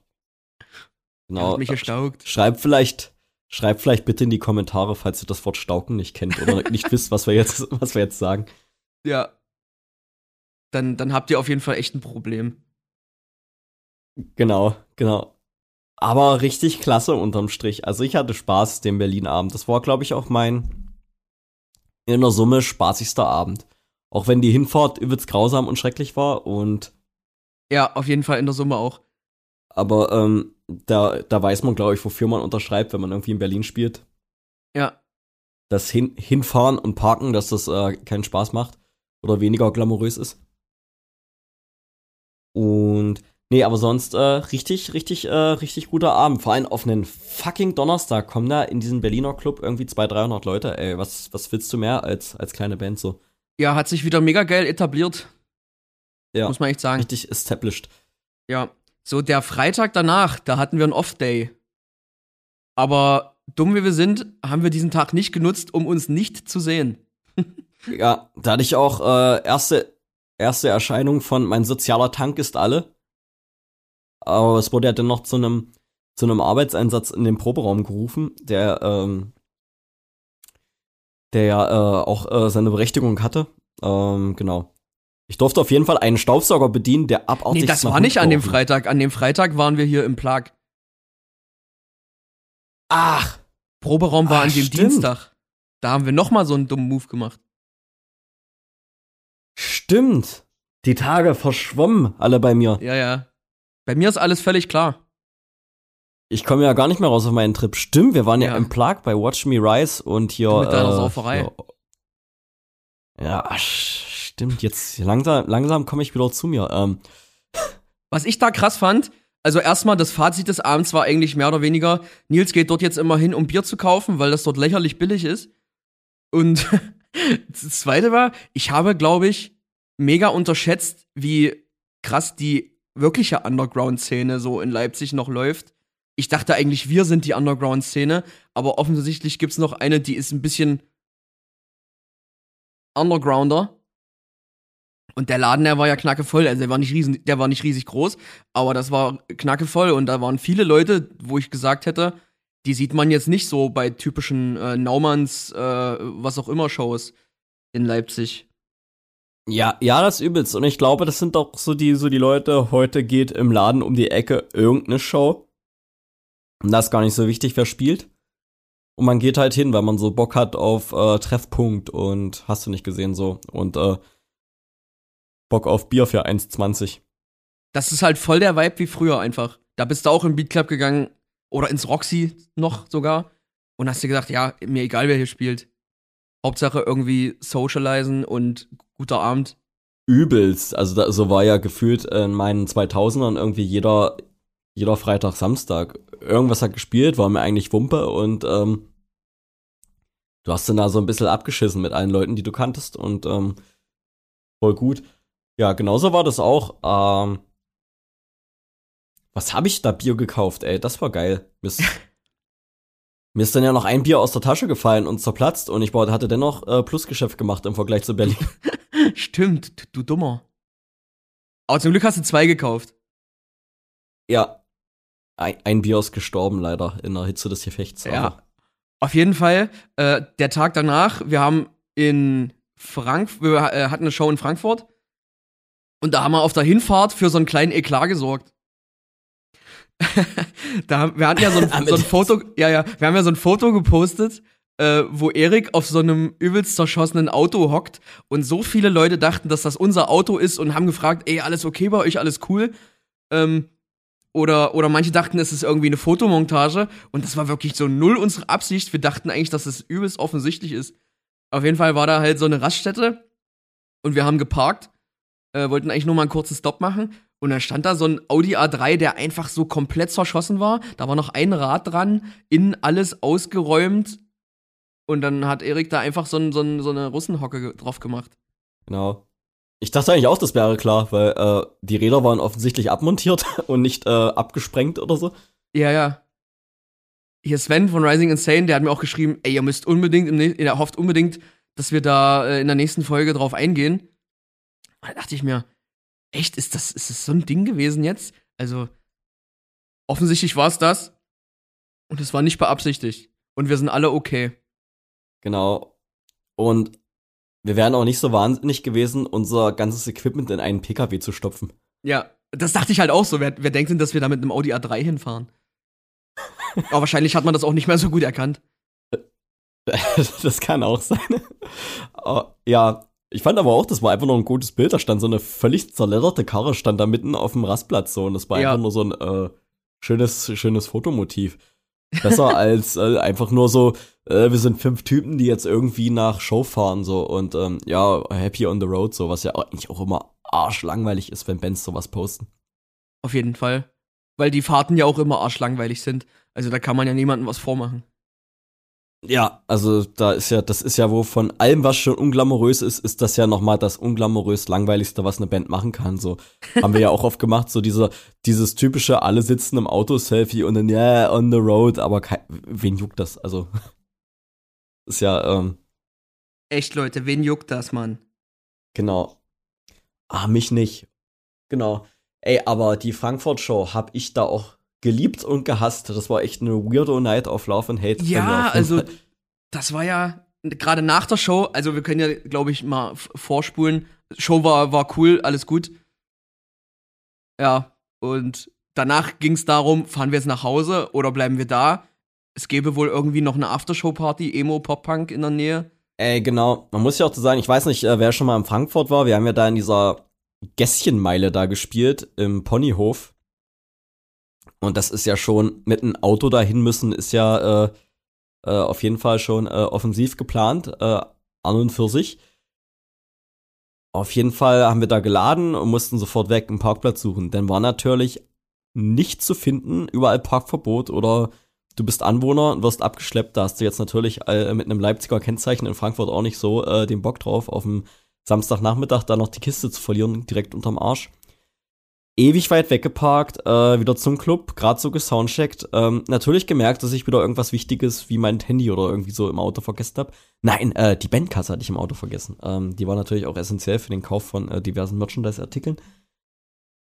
Genau. Hat mich gestaukt. Schreib vielleicht, schreib vielleicht bitte in die Kommentare, falls ihr das Wort Stauken nicht kennt oder nicht wisst, was wir jetzt, was wir jetzt sagen. Ja. Dann, dann habt ihr auf jeden Fall echt ein Problem. Genau, genau. Aber richtig klasse unterm Strich. Also ich hatte Spaß dem Berlin-Abend. Das war, glaube ich, auch mein in der Summe spaßigster Abend. Auch wenn die Hinfahrt übelst grausam und schrecklich war und ja, auf jeden Fall in der Summe auch. Aber ähm, da, da weiß man, glaube ich, wofür man unterschreibt, wenn man irgendwie in Berlin spielt. Ja. Das Hin Hinfahren und Parken, dass das äh, keinen Spaß macht oder weniger glamourös ist. Und nee, aber sonst äh, richtig, richtig, äh, richtig guter Abend. Vor allem auf einen fucking Donnerstag kommen da in diesen Berliner Club irgendwie 200, 300 Leute. Ey, was, was willst du mehr als, als kleine Band so? Ja, hat sich wieder mega geil etabliert. Ja. Muss man echt sagen. Richtig established. Ja. So, der Freitag danach, da hatten wir einen Off-Day. Aber dumm wie wir sind, haben wir diesen Tag nicht genutzt, um uns nicht zu sehen. ja, da hatte ich auch äh, erste, erste Erscheinung von mein sozialer Tank ist alle. Aber es wurde ja dann noch zu einem zu einem Arbeitseinsatz in den Proberaum gerufen, der ähm, der ja äh, auch äh, seine Berechtigung hatte. Ähm, genau. Ich durfte auf jeden Fall einen Staubsauger bedienen, der abartig Nee, das war nicht an dem Freitag. An dem Freitag waren wir hier im Plag. Ach. Proberaum war Ach, an dem stimmt. Dienstag. Da haben wir noch mal so einen dummen Move gemacht. Stimmt. Die Tage verschwommen alle bei mir. Ja, ja. Bei mir ist alles völlig klar. Ich komme ja gar nicht mehr raus auf meinen Trip. Stimmt, wir waren ja, ja im Plag bei Watch Me Rise und hier. Mit deiner äh, Sauferei. Ja, ja stimmt, jetzt langsam, langsam komme ich wieder zu mir. Ähm. Was ich da krass fand, also erstmal das Fazit des Abends war eigentlich mehr oder weniger, Nils geht dort jetzt immer hin, um Bier zu kaufen, weil das dort lächerlich billig ist. Und das zweite war, ich habe, glaube ich, mega unterschätzt, wie krass die wirkliche Underground-Szene so in Leipzig noch läuft. Ich dachte eigentlich, wir sind die Underground-Szene, aber offensichtlich gibt es noch eine, die ist ein bisschen Undergrounder. Und der Laden, der war ja knackevoll. Also der war nicht riesen, der war nicht riesig groß, aber das war knackevoll und da waren viele Leute, wo ich gesagt hätte, die sieht man jetzt nicht so bei typischen äh, Naumanns, äh, was auch immer Shows in Leipzig. Ja, ja, das übelst. Und ich glaube, das sind doch so die, so die Leute, heute geht im Laden um die Ecke irgendeine Show. Und das ist gar nicht so wichtig, wer spielt. Und man geht halt hin, weil man so Bock hat auf äh, Treffpunkt und hast du nicht gesehen so. Und äh, Bock auf Bier für 1,20. Das ist halt voll der Vibe wie früher einfach. Da bist du auch im Beat Club gegangen oder ins Roxy noch sogar und hast dir gesagt, ja, mir egal wer hier spielt. Hauptsache irgendwie socialisen und guter Abend. Übelst. Also da, so war ja gefühlt in meinen 2000ern irgendwie jeder, jeder Freitag, Samstag. Irgendwas hat gespielt, war mir eigentlich Wumpe und ähm, du hast dann da so ein bisschen abgeschissen mit allen Leuten, die du kanntest und ähm, voll gut. Ja, genauso war das auch. Ähm, was habe ich da Bier gekauft, ey? Das war geil. Mist. Mir ist dann ja noch ein Bier aus der Tasche gefallen und zerplatzt und ich hatte dennoch äh, Plusgeschäft gemacht im Vergleich zu Berlin. Stimmt, du, du Dummer. Aber zum Glück hast du zwei gekauft. Ja. Ein, ein Bier ist gestorben, leider, in der Hitze des Gefechts. Ja. Auf jeden Fall, äh, der Tag danach, wir haben in Frankfurt, wir äh, hatten eine Show in Frankfurt und da haben wir auf der Hinfahrt für so einen kleinen Eklat gesorgt. da, wir hatten ja so ein, so ein Foto, ja, ja, wir haben ja so ein Foto gepostet, äh, wo Erik auf so einem übelst zerschossenen Auto hockt und so viele Leute dachten, dass das unser Auto ist und haben gefragt, ey, alles okay bei euch, alles cool? Ähm, oder, oder manche dachten, es ist irgendwie eine Fotomontage und das war wirklich so null unsere Absicht. Wir dachten eigentlich, dass es übelst offensichtlich ist. Auf jeden Fall war da halt so eine Raststätte und wir haben geparkt, äh, wollten eigentlich nur mal einen kurzen Stop machen und dann stand da so ein Audi A3, der einfach so komplett zerschossen war. Da war noch ein Rad dran, innen alles ausgeräumt. Und dann hat Erik da einfach so, ein, so, ein, so eine Russenhocke drauf gemacht. Genau. Ich dachte eigentlich auch, das wäre klar, weil äh, die Räder waren offensichtlich abmontiert und nicht äh, abgesprengt oder so. Ja, ja. Hier Sven von Rising Insane, der hat mir auch geschrieben, ey, ihr müsst unbedingt, im er hofft unbedingt, dass wir da äh, in der nächsten Folge drauf eingehen. Da dachte ich mir, echt, ist das, ist das so ein Ding gewesen jetzt? Also, offensichtlich war es das. Und es war nicht beabsichtigt. Und wir sind alle okay. Genau. Und wir wären auch nicht so wahnsinnig gewesen, unser ganzes Equipment in einen PKW zu stopfen. Ja, das dachte ich halt auch so. Wer, wer denkt denn, dass wir da mit einem Audi A3 hinfahren? Aber wahrscheinlich hat man das auch nicht mehr so gut erkannt. das kann auch sein. ja, ich fand aber auch, das war einfach nur ein gutes Bild. Da stand so eine völlig zerledderte Karre, stand da mitten auf dem Rastplatz so. Und das war ja. einfach nur so ein äh, schönes, schönes Fotomotiv. Besser als äh, einfach nur so, äh, wir sind fünf Typen, die jetzt irgendwie nach Show fahren so und ähm, ja, happy on the road so, was ja eigentlich auch immer arschlangweilig ist, wenn Bands sowas posten. Auf jeden Fall. Weil die Fahrten ja auch immer arschlangweilig sind. Also da kann man ja niemandem was vormachen. Ja, also da ist ja, das ist ja wo von allem, was schon unglamourös ist, ist das ja nochmal das unglamourös langweiligste, was eine Band machen kann. So haben wir ja auch oft gemacht, so dieser, dieses typische, alle sitzen im Auto-Selfie und dann, ja, yeah, on the road, aber kein, wen juckt das? Also, ist ja, ähm. Echt, Leute, wen juckt das, Mann? Genau. Ah, mich nicht. Genau. Ey, aber die Frankfurt-Show hab ich da auch geliebt und gehasst. Das war echt eine weirdo Night of Love and Hate. Ja, also das war ja gerade nach der Show, also wir können ja, glaube ich, mal vorspulen. Show war, war cool, alles gut. Ja, und danach ging es darum, fahren wir jetzt nach Hause oder bleiben wir da? Es gäbe wohl irgendwie noch eine Aftershow-Party, Emo, Pop-Punk in der Nähe. Ey, genau. Man muss ja auch zu sagen, ich weiß nicht, äh, wer schon mal in Frankfurt war. Wir haben ja da in dieser Gässchenmeile da gespielt, im Ponyhof. Und das ist ja schon mit einem Auto dahin müssen, ist ja äh, äh, auf jeden Fall schon äh, offensiv geplant, äh, an und für sich. Auf jeden Fall haben wir da geladen und mussten sofort weg einen Parkplatz suchen. Denn war natürlich nicht zu finden, überall Parkverbot oder du bist Anwohner und wirst abgeschleppt. Da hast du jetzt natürlich äh, mit einem Leipziger Kennzeichen in Frankfurt auch nicht so äh, den Bock drauf, auf dem Samstagnachmittag da noch die Kiste zu verlieren, direkt unterm Arsch ewig weit weggeparkt, äh, wieder zum Club, gerade so gesoundcheckt. Ähm, natürlich gemerkt, dass ich wieder irgendwas Wichtiges wie mein Handy oder irgendwie so im Auto vergessen habe. Nein, äh, die Bandkasse hatte ich im Auto vergessen. Ähm, die war natürlich auch essentiell für den Kauf von äh, diversen Merchandise-Artikeln.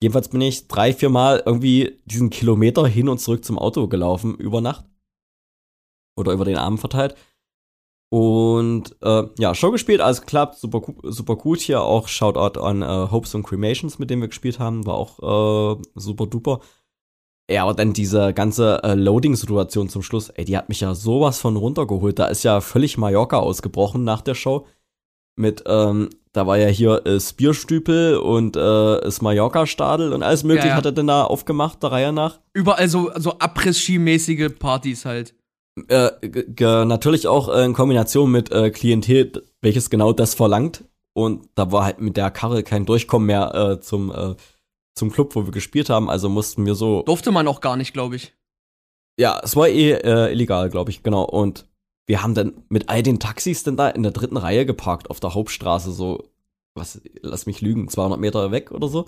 Jedenfalls bin ich drei, vier Mal irgendwie diesen Kilometer hin und zurück zum Auto gelaufen über Nacht. Oder über den Abend verteilt. Und äh, ja, Show gespielt, alles klappt, super, super gut hier. Auch Shoutout an äh, Hopes und Cremations, mit dem wir gespielt haben, war auch äh, super duper. Ja, aber dann diese ganze äh, Loading-Situation zum Schluss, ey, die hat mich ja sowas von runtergeholt. Da ist ja völlig Mallorca ausgebrochen nach der Show. Mit, ähm, da war ja hier äh, Bierstüpel und äh, das Mallorca-Stadel und alles mögliche ja, ja. hat er denn da aufgemacht, der Reihe nach. Überall so, so Abriss-Ski-mäßige Partys halt. Äh, natürlich auch äh, in Kombination mit äh, Klientel, welches genau das verlangt. Und da war halt mit der Karre kein Durchkommen mehr äh, zum, äh, zum Club, wo wir gespielt haben. Also mussten wir so. Durfte man auch gar nicht, glaube ich. Ja, es war eh äh, illegal, glaube ich, genau. Und wir haben dann mit all den Taxis dann da in der dritten Reihe geparkt auf der Hauptstraße, so, was, lass mich lügen, 200 Meter weg oder so.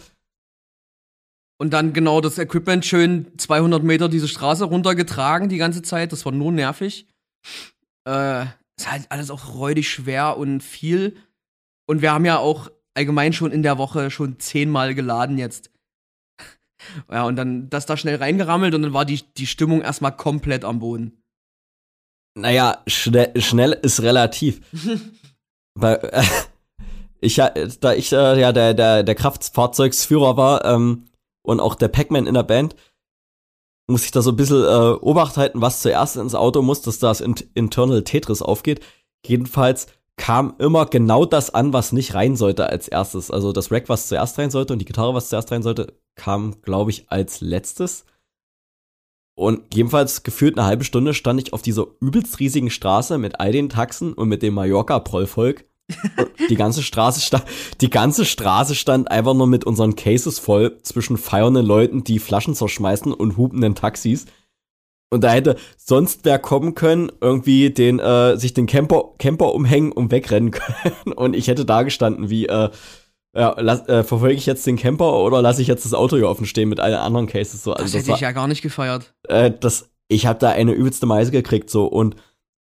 Und dann genau das Equipment schön 200 Meter diese Straße runtergetragen die ganze Zeit. Das war nur nervig. Äh, ist halt alles auch räudig schwer und viel. Und wir haben ja auch allgemein schon in der Woche schon zehnmal geladen jetzt. Ja, und dann das da schnell reingerammelt und dann war die, die Stimmung erstmal komplett am Boden. Naja, schnell, schnell ist relativ. Weil, äh, ich, da ich äh, ja der, der, der Kraftfahrzeugsführer war, ähm, und auch der Pac-Man in der Band, muss ich da so ein bisschen äh, Obacht halten, was zuerst ins Auto muss, dass das in Internal Tetris aufgeht. Jedenfalls kam immer genau das an, was nicht rein sollte als erstes. Also das Rack, was zuerst rein sollte und die Gitarre, was zuerst rein sollte, kam, glaube ich, als letztes. Und jedenfalls gefühlt eine halbe Stunde stand ich auf dieser übelst riesigen Straße mit all den Taxen und mit dem Mallorca-Prollvolk die ganze Straße stand, die ganze Straße stand einfach nur mit unseren Cases voll zwischen feiernden Leuten, die Flaschen zerschmeißen und hupenden Taxis. Und da hätte sonst wer kommen können, irgendwie den, äh, sich den Camper, Camper umhängen und wegrennen können. Und ich hätte da gestanden wie, äh, ja, lass, äh, verfolge ich jetzt den Camper oder lasse ich jetzt das Auto hier offen stehen mit allen anderen Cases so? Also das hätte das ich ja gar nicht gefeiert. Äh, das, ich habe da eine übelste Meise gekriegt so und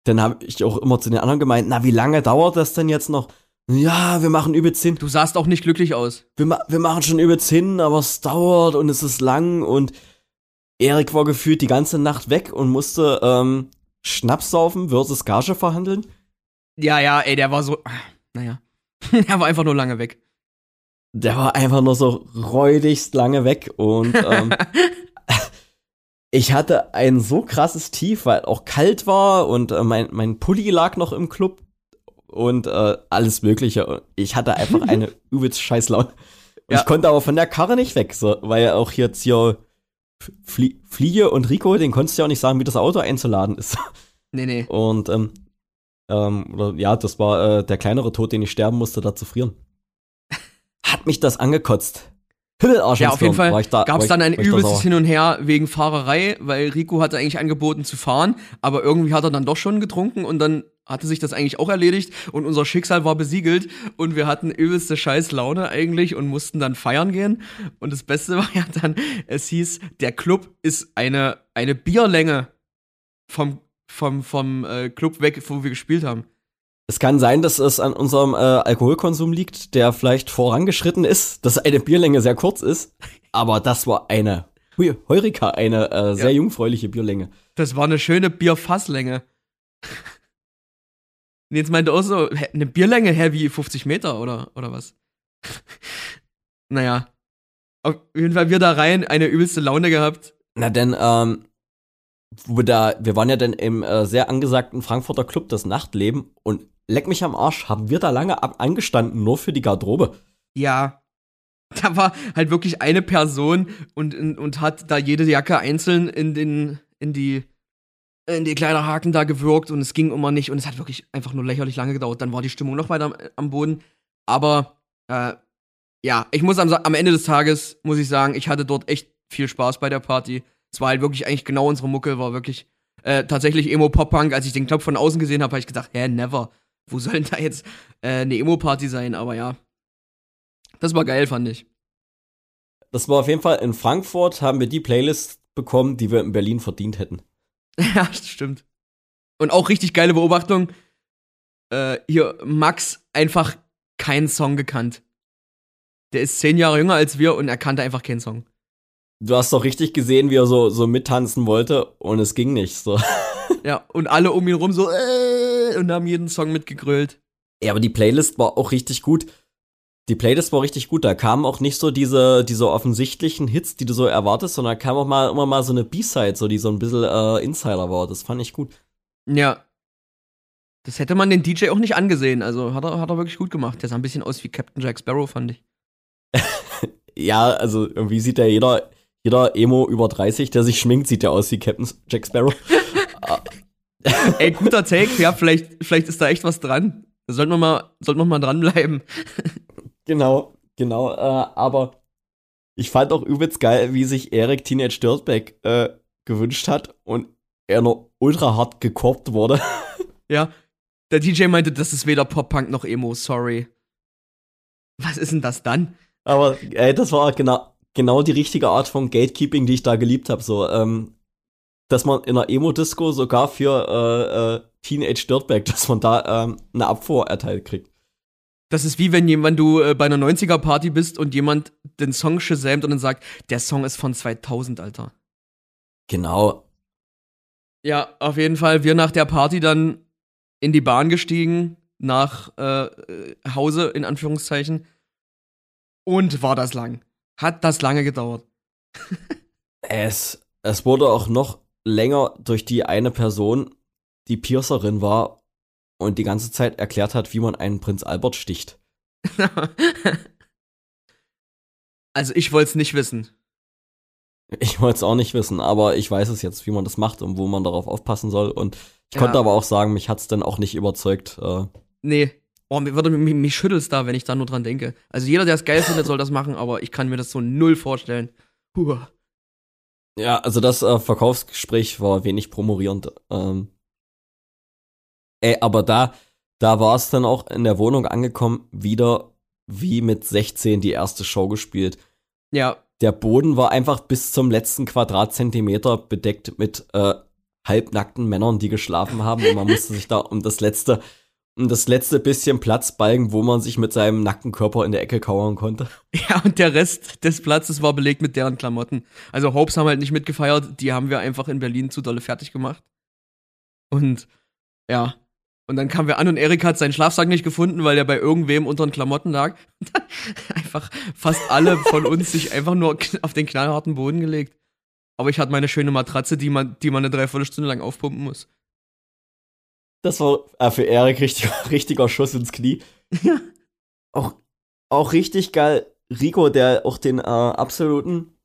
dann habe ich auch immer zu den anderen gemeint, na, wie lange dauert das denn jetzt noch? Ja, wir machen übelst hin. Du sahst auch nicht glücklich aus. Wir, ma wir machen schon übelst hin, aber es dauert und es ist lang und Erik war gefühlt die ganze Nacht weg und musste ähm, Schnaps saufen versus Gage verhandeln. Ja, ja, ey, der war so, naja, er war einfach nur lange weg. Der war einfach nur so räudigst lange weg und ähm, ich hatte ein so krasses Tief, weil auch kalt war und äh, mein, mein Pulli lag noch im Club und äh, alles Mögliche. Ich hatte einfach eine übelst scheiß Laune. Ja. Ich konnte aber von der Karre nicht weg, so, weil auch jetzt hier Flie Fliege und Rico, den konntest du ja auch nicht sagen, wie das Auto einzuladen ist. Nee, nee. Und ähm, ähm, oder, ja, das war äh, der kleinere Tod, den ich sterben musste, da zu frieren. Hat mich das angekotzt. Ja, auf jeden Fall da, gab es dann ein übelstes Hin und Her wegen Fahrerei, weil Rico hatte eigentlich angeboten zu fahren, aber irgendwie hat er dann doch schon getrunken und dann hatte sich das eigentlich auch erledigt und unser Schicksal war besiegelt und wir hatten übelste Scheißlaune eigentlich und mussten dann feiern gehen. Und das Beste war ja dann, es hieß, der Club ist eine, eine Bierlänge vom, vom, vom äh, Club weg, wo wir gespielt haben. Es kann sein, dass es an unserem äh, Alkoholkonsum liegt, der vielleicht vorangeschritten ist, dass eine Bierlänge sehr kurz ist. Aber das war eine hui, Heurika, eine äh, sehr ja. jungfräuliche Bierlänge. Das war eine schöne Bierfasslänge. Und jetzt meinte auch so, eine Bierlänge, hä, wie 50 Meter oder, oder was? naja. Auf jeden Fall wir da rein, eine übelste Laune gehabt. Na denn, ähm, wo wir da, wir waren ja dann im äh, sehr angesagten Frankfurter Club das Nachtleben und leck mich am Arsch, haben wir da lange angestanden, nur für die Garderobe. Ja. Da war halt wirklich eine Person und, und hat da jede Jacke einzeln in den, in die, in die kleinen Haken da gewirkt und es ging immer nicht und es hat wirklich einfach nur lächerlich lange gedauert. Dann war die Stimmung noch weiter am, am Boden. Aber, äh, ja, ich muss am, am Ende des Tages, muss ich sagen, ich hatte dort echt viel Spaß bei der Party. Es war halt wirklich eigentlich genau unsere Mucke, war wirklich äh, tatsächlich Emo-Pop-Punk. Als ich den Club von außen gesehen habe, habe ich gedacht, hä, never wo soll denn da jetzt äh, eine Emo-Party sein? Aber ja, das war geil, fand ich. Das war auf jeden Fall in Frankfurt, haben wir die Playlist bekommen, die wir in Berlin verdient hätten. ja, stimmt. Und auch richtig geile Beobachtung. Äh, hier, Max einfach keinen Song gekannt. Der ist zehn Jahre jünger als wir und er kannte einfach keinen Song. Du hast doch richtig gesehen, wie er so, so mittanzen wollte und es ging nicht so. Ja, und alle um ihn rum so, äh, und haben jeden Song mitgegrölt. Ja, aber die Playlist war auch richtig gut. Die Playlist war richtig gut. Da kamen auch nicht so diese, diese offensichtlichen Hits, die du so erwartest, sondern kam auch mal immer mal so eine B-Side, so die so ein bisschen äh, Insider war. Das fand ich gut. Ja. Das hätte man den DJ auch nicht angesehen. Also hat er, hat er wirklich gut gemacht. Der sah ein bisschen aus wie Captain Jack Sparrow, fand ich. ja, also irgendwie sieht ja jeder, jeder Emo über 30, der sich schminkt, sieht ja aus wie Captain Jack Sparrow. Ey, guter Take, ja, vielleicht, vielleicht ist da echt was dran. Sollten wir mal, sollten wir mal dranbleiben. genau, genau, äh, aber ich fand auch übelst geil, wie sich Eric Teenage Dirtbag äh, gewünscht hat und er noch ultra hart gekorbt wurde. Ja, der DJ meinte, das ist weder Pop-Punk noch Emo, sorry. Was ist denn das dann? Aber ey, das war genau, genau die richtige Art von Gatekeeping, die ich da geliebt habe. So, ähm, dass man in einer Emo-Disco sogar für äh, äh, Teenage Dirtbag, dass man da ähm, eine Abfuhr erteilt kriegt. Das ist wie wenn jemand du äh, bei einer 90er-Party bist und jemand den Song shazamt und dann sagt, der Song ist von 2000, Alter. Genau. Ja, auf jeden Fall. Wir nach der Party dann in die Bahn gestiegen, nach äh, Hause, in Anführungszeichen. Und war das lang. Hat das lange gedauert. es, es wurde auch noch länger durch die eine Person, die Piercerin war und die ganze Zeit erklärt hat, wie man einen Prinz Albert sticht. also ich wollte es nicht wissen. Ich wollte es auch nicht wissen, aber ich weiß es jetzt, wie man das macht und wo man darauf aufpassen soll. Und ich ja. konnte aber auch sagen, mich hat es dann auch nicht überzeugt. Äh. Nee. Oh, mir, würde, mich, mich schüttelt's da, wenn ich da nur dran denke. Also jeder, der es geil findet, soll das machen, aber ich kann mir das so null vorstellen. Puh. Ja, also das äh, Verkaufsgespräch war wenig promorierend. Ähm, ey, aber da, da war es dann auch in der Wohnung angekommen, wieder wie mit 16 die erste Show gespielt. Ja. Der Boden war einfach bis zum letzten Quadratzentimeter bedeckt mit äh, halbnackten Männern, die geschlafen haben und man musste sich da um das letzte das letzte bisschen Platz balgen, wo man sich mit seinem nackten Körper in der Ecke kauern konnte. Ja, und der Rest des Platzes war belegt mit deren Klamotten. Also Hopes haben halt nicht mitgefeiert, die haben wir einfach in Berlin zu dolle fertig gemacht. Und ja, und dann kamen wir an und Erik hat seinen Schlafsack nicht gefunden, weil der bei irgendwem unter den Klamotten lag. einfach fast alle von uns sich einfach nur auf den knallharten Boden gelegt. Aber ich hatte meine schöne Matratze, die man, die man eine Dreiviertelstunde lang aufpumpen muss. Das war äh, für Erik richtiger, richtiger Schuss ins Knie. Ja. Auch, auch richtig geil. Rico, der auch den äh, absoluten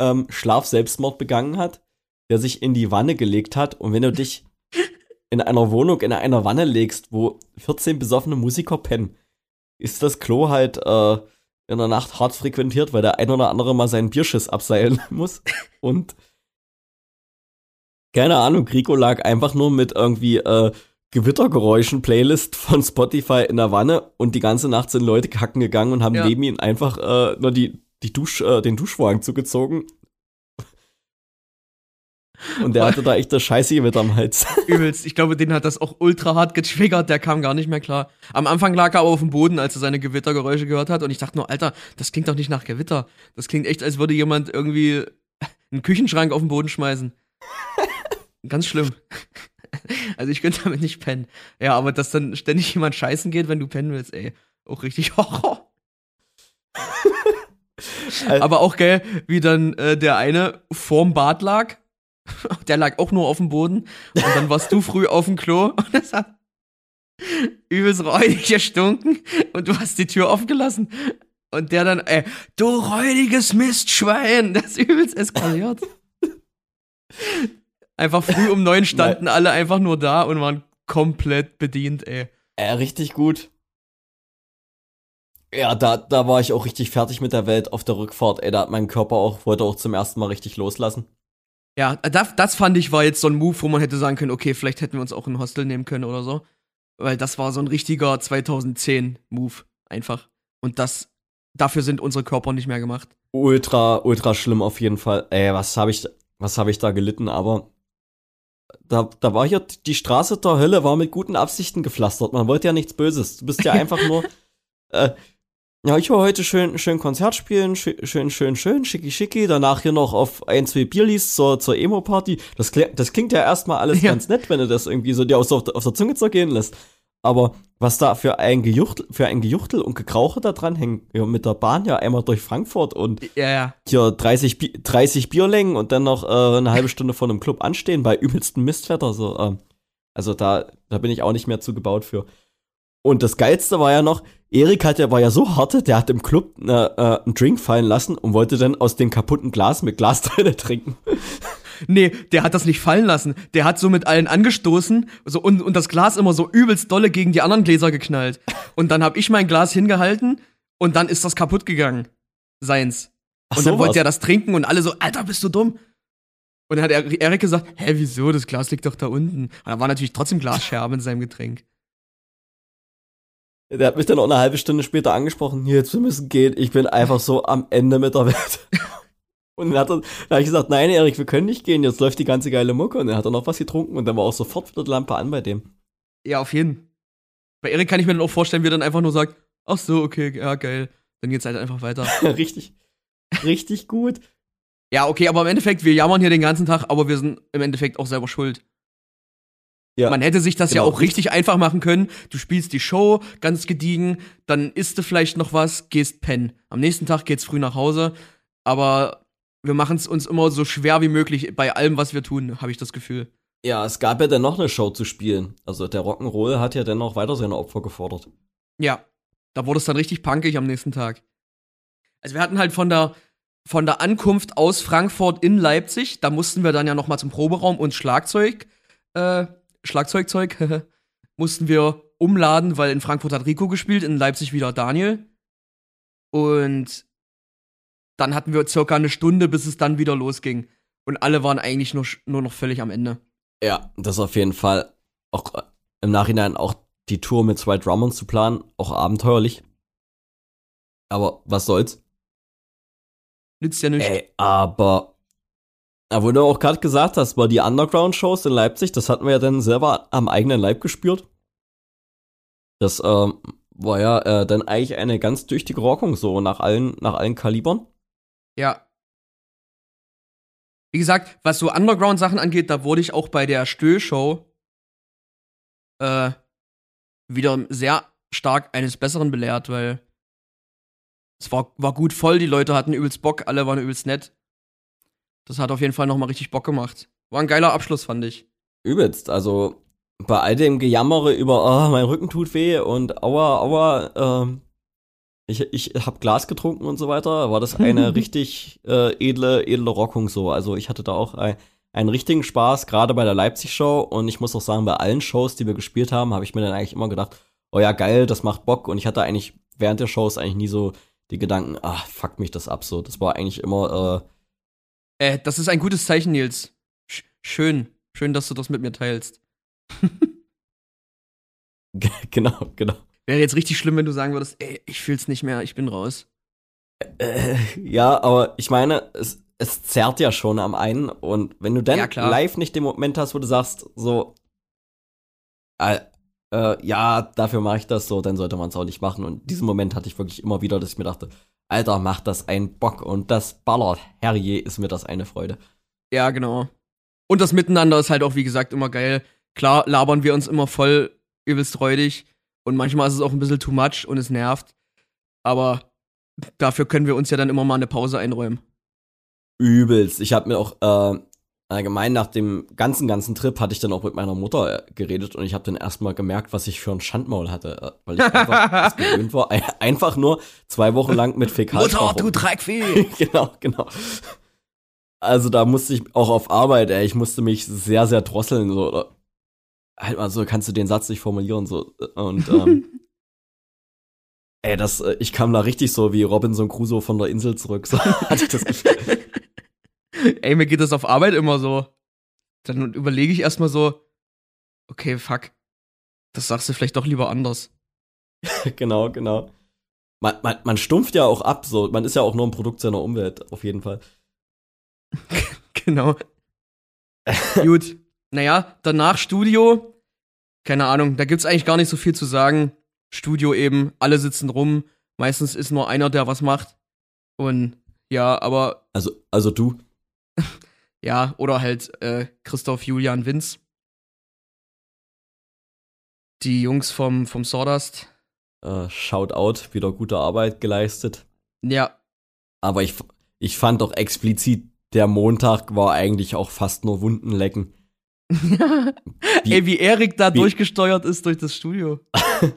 ähm, Schlafselbstmord begangen hat, der sich in die Wanne gelegt hat. Und wenn du dich in einer Wohnung in einer Wanne legst, wo 14 besoffene Musiker pennen, ist das Klo halt äh, in der Nacht hart frequentiert, weil der ein oder andere mal seinen Bierschiss abseilen muss. Und keine Ahnung, Rico lag einfach nur mit irgendwie äh, Gewittergeräuschen-Playlist von Spotify in der Wanne und die ganze Nacht sind Leute kacken gegangen und haben ja. neben ihm einfach äh, nur die, die Dusch, äh, den Duschvorhang zugezogen. Und der hatte da echt das Scheiße mit am Hals. Übelst. Ich glaube, den hat das auch ultra hart getriggert. Der kam gar nicht mehr klar. Am Anfang lag er aber auf dem Boden, als er seine Gewittergeräusche gehört hat. Und ich dachte nur, Alter, das klingt doch nicht nach Gewitter. Das klingt echt, als würde jemand irgendwie einen Küchenschrank auf den Boden schmeißen. Ganz schlimm. Also ich könnte damit nicht pennen. Ja, aber dass dann ständig jemand scheißen geht, wenn du pennen willst, ey. Auch richtig Horror. aber auch geil, wie dann äh, der eine vorm Bad lag. Der lag auch nur auf dem Boden. Und dann warst du früh auf dem Klo und es hat übelst räudig gestunken und du hast die Tür offen gelassen. Und der dann, ey, du räudiges Mistschwein, das übelst eskaliert. Einfach früh um neun standen Nein. alle einfach nur da und waren komplett bedient, ey. Ja, richtig gut. Ja, da, da war ich auch richtig fertig mit der Welt auf der Rückfahrt, ey. Da hat mein Körper auch, wollte auch zum ersten Mal richtig loslassen. Ja, das, das fand ich war jetzt so ein Move, wo man hätte sagen können, okay, vielleicht hätten wir uns auch ein Hostel nehmen können oder so. Weil das war so ein richtiger 2010-Move, einfach. Und das, dafür sind unsere Körper nicht mehr gemacht. Ultra, ultra schlimm auf jeden Fall. Ey, was habe ich, was habe ich da gelitten, aber da, da war ja die Straße der Hölle war mit guten Absichten gepflastert. Man wollte ja nichts Böses. Du bist ja einfach nur, äh, Ja, ich war heute schön, schön Konzert spielen, schön, schön, schön, schön, schicki, schicki. Danach hier noch auf ein, zwei Bierlis zur, zur Emo-Party. Das, das klingt ja erstmal alles ja. ganz nett, wenn du das irgendwie so dir aus, auf, auf der Zunge zergehen lässt. Aber was da für ein Gejuchtel, für ein Gejuchtel und Gekrauche da dran hängen, ja, mit der Bahn ja einmal durch Frankfurt und ja, ja. hier 30, 30 Bierlängen und dann noch äh, eine halbe Stunde vor einem Club anstehen bei übelstem Mistwetter. So, äh, also da, da bin ich auch nicht mehr zugebaut für. Und das Geilste war ja noch, Erik hat ja, war ja so hart, der hat im Club äh, äh, einen Drink fallen lassen und wollte dann aus dem kaputten Glas mit Glasteile trinken. Nee, der hat das nicht fallen lassen. Der hat so mit allen angestoßen so, und, und das Glas immer so übelst dolle gegen die anderen Gläser geknallt. Und dann hab ich mein Glas hingehalten und dann ist das kaputt gegangen. Seins. Und so dann wollte er das trinken und alle so, Alter, bist du dumm? Und dann hat Erik gesagt, hä, wieso? Das Glas liegt doch da unten. Und da war natürlich trotzdem Glasscherben in seinem Getränk. Der hat mich dann auch eine halbe Stunde später angesprochen, hier, jetzt wir müssen gehen, ich bin einfach so am Ende mit der Welt. Und dann hat er, dann habe ich gesagt, nein, Erik, wir können nicht gehen, jetzt läuft die ganze geile Mucke. Und dann hat er noch was getrunken und dann war auch sofort wieder die Lampe an bei dem. Ja, auf jeden. Bei Erik kann ich mir dann auch vorstellen, wie er dann einfach nur sagt, ach so, okay, ja, geil. Dann geht's halt einfach weiter. richtig, richtig gut. Ja, okay, aber im Endeffekt, wir jammern hier den ganzen Tag, aber wir sind im Endeffekt auch selber schuld. Ja. Man hätte sich das genau. ja auch richtig einfach machen können. Du spielst die Show ganz gediegen, dann isst du vielleicht noch was, gehst pennen. Am nächsten Tag geht's früh nach Hause. Aber wir machen es uns immer so schwer wie möglich bei allem, was wir tun, habe ich das Gefühl. Ja, es gab ja dann noch eine Show zu spielen. Also der Rock'n'Roll hat ja dann noch weiter seine Opfer gefordert. Ja, da wurde es dann richtig punkig am nächsten Tag. Also wir hatten halt von der von der Ankunft aus Frankfurt in Leipzig, da mussten wir dann ja noch mal zum Proberaum und Schlagzeug äh, Schlagzeugzeug mussten wir umladen, weil in Frankfurt hat Rico gespielt, in Leipzig wieder Daniel. Und dann hatten wir circa eine Stunde, bis es dann wieder losging. Und alle waren eigentlich nur, nur noch völlig am Ende. Ja, das ist auf jeden Fall auch äh, im Nachhinein auch die Tour mit zwei Drummern zu planen, auch abenteuerlich. Aber was soll's? Nützt ja nichts. Ey, aber, aber wo du auch gerade gesagt hast, war die Underground-Shows in Leipzig, das hatten wir ja dann selber am eigenen Leib gespürt. Das ähm, war ja äh, dann eigentlich eine ganz tüchtige Rockung, so nach allen, nach allen Kalibern. Ja. Wie gesagt, was so Underground-Sachen angeht, da wurde ich auch bei der Stö-Show äh, wieder sehr stark eines Besseren belehrt, weil es war, war gut voll, die Leute hatten übelst Bock, alle waren übelst nett. Das hat auf jeden Fall nochmal richtig Bock gemacht. War ein geiler Abschluss, fand ich. Übelst, also bei all dem Gejammere über, oh, mein Rücken tut weh und aua, aua, ähm, ich, ich habe Glas getrunken und so weiter, war das eine richtig äh, edle, edle Rockung so. Also ich hatte da auch ein, einen richtigen Spaß, gerade bei der Leipzig-Show. Und ich muss auch sagen, bei allen Shows, die wir gespielt haben, habe ich mir dann eigentlich immer gedacht, oh ja, geil, das macht Bock. Und ich hatte eigentlich während der Shows eigentlich nie so die Gedanken, ach, fuck mich das ab so. Das war eigentlich immer, äh, äh das ist ein gutes Zeichen, Nils. Sch schön. Schön, dass du das mit mir teilst. genau, genau. Wäre jetzt richtig schlimm, wenn du sagen würdest, ey, ich fühl's nicht mehr, ich bin raus. Äh, ja, aber ich meine, es, es zerrt ja schon am einen und wenn du dann ja, live nicht den Moment hast, wo du sagst, so, äh, äh, ja, dafür mache ich das so, dann sollte man es auch nicht machen. Und diesen Moment hatte ich wirklich immer wieder, dass ich mir dachte, Alter, macht das ein Bock und das ballert. Herrje, ist mir das eine Freude. Ja, genau. Und das Miteinander ist halt auch, wie gesagt, immer geil. Klar labern wir uns immer voll übelst räudig. Und manchmal ist es auch ein bisschen too much und es nervt. Aber dafür können wir uns ja dann immer mal eine Pause einräumen. Übelst. Ich habe mir auch äh, allgemein nach dem ganzen, ganzen Trip hatte ich dann auch mit meiner Mutter äh, geredet und ich habe dann erstmal gemerkt, was ich für ein Schandmaul hatte. Äh, weil ich einfach gewöhnt war, einfach nur zwei Wochen lang mit Fäkalsprache. Mutter, du Dreckvieh! genau, genau. Also da musste ich auch auf Arbeit, ey, ich musste mich sehr, sehr drosseln. So halt mal so, kannst du den Satz nicht formulieren, so. Und, ähm, ey, das, äh, ich kam da richtig so wie Robinson Crusoe von der Insel zurück, so hatte ich das Gefühl. ey, mir geht das auf Arbeit immer so. Dann überlege ich erstmal so, okay, fuck, das sagst du vielleicht doch lieber anders. genau, genau. Man, man, man stumpft ja auch ab, so. Man ist ja auch nur ein Produkt seiner Umwelt, auf jeden Fall. genau. Gut. Naja, danach Studio. Keine Ahnung, da gibt's eigentlich gar nicht so viel zu sagen. Studio eben, alle sitzen rum, Meistens ist nur einer, der was macht. Und ja, aber Also, also du. ja, oder halt äh, Christoph Julian Winz. Die Jungs vom, vom Sawdust. Äh, Shoutout, wieder gute Arbeit geleistet. Ja, Aber ich, ich fand doch explizit, der Montag war eigentlich auch fast nur Wunden lecken. Wie- Ey, wie Erik da wie- durchgesteuert ist durch das Studio.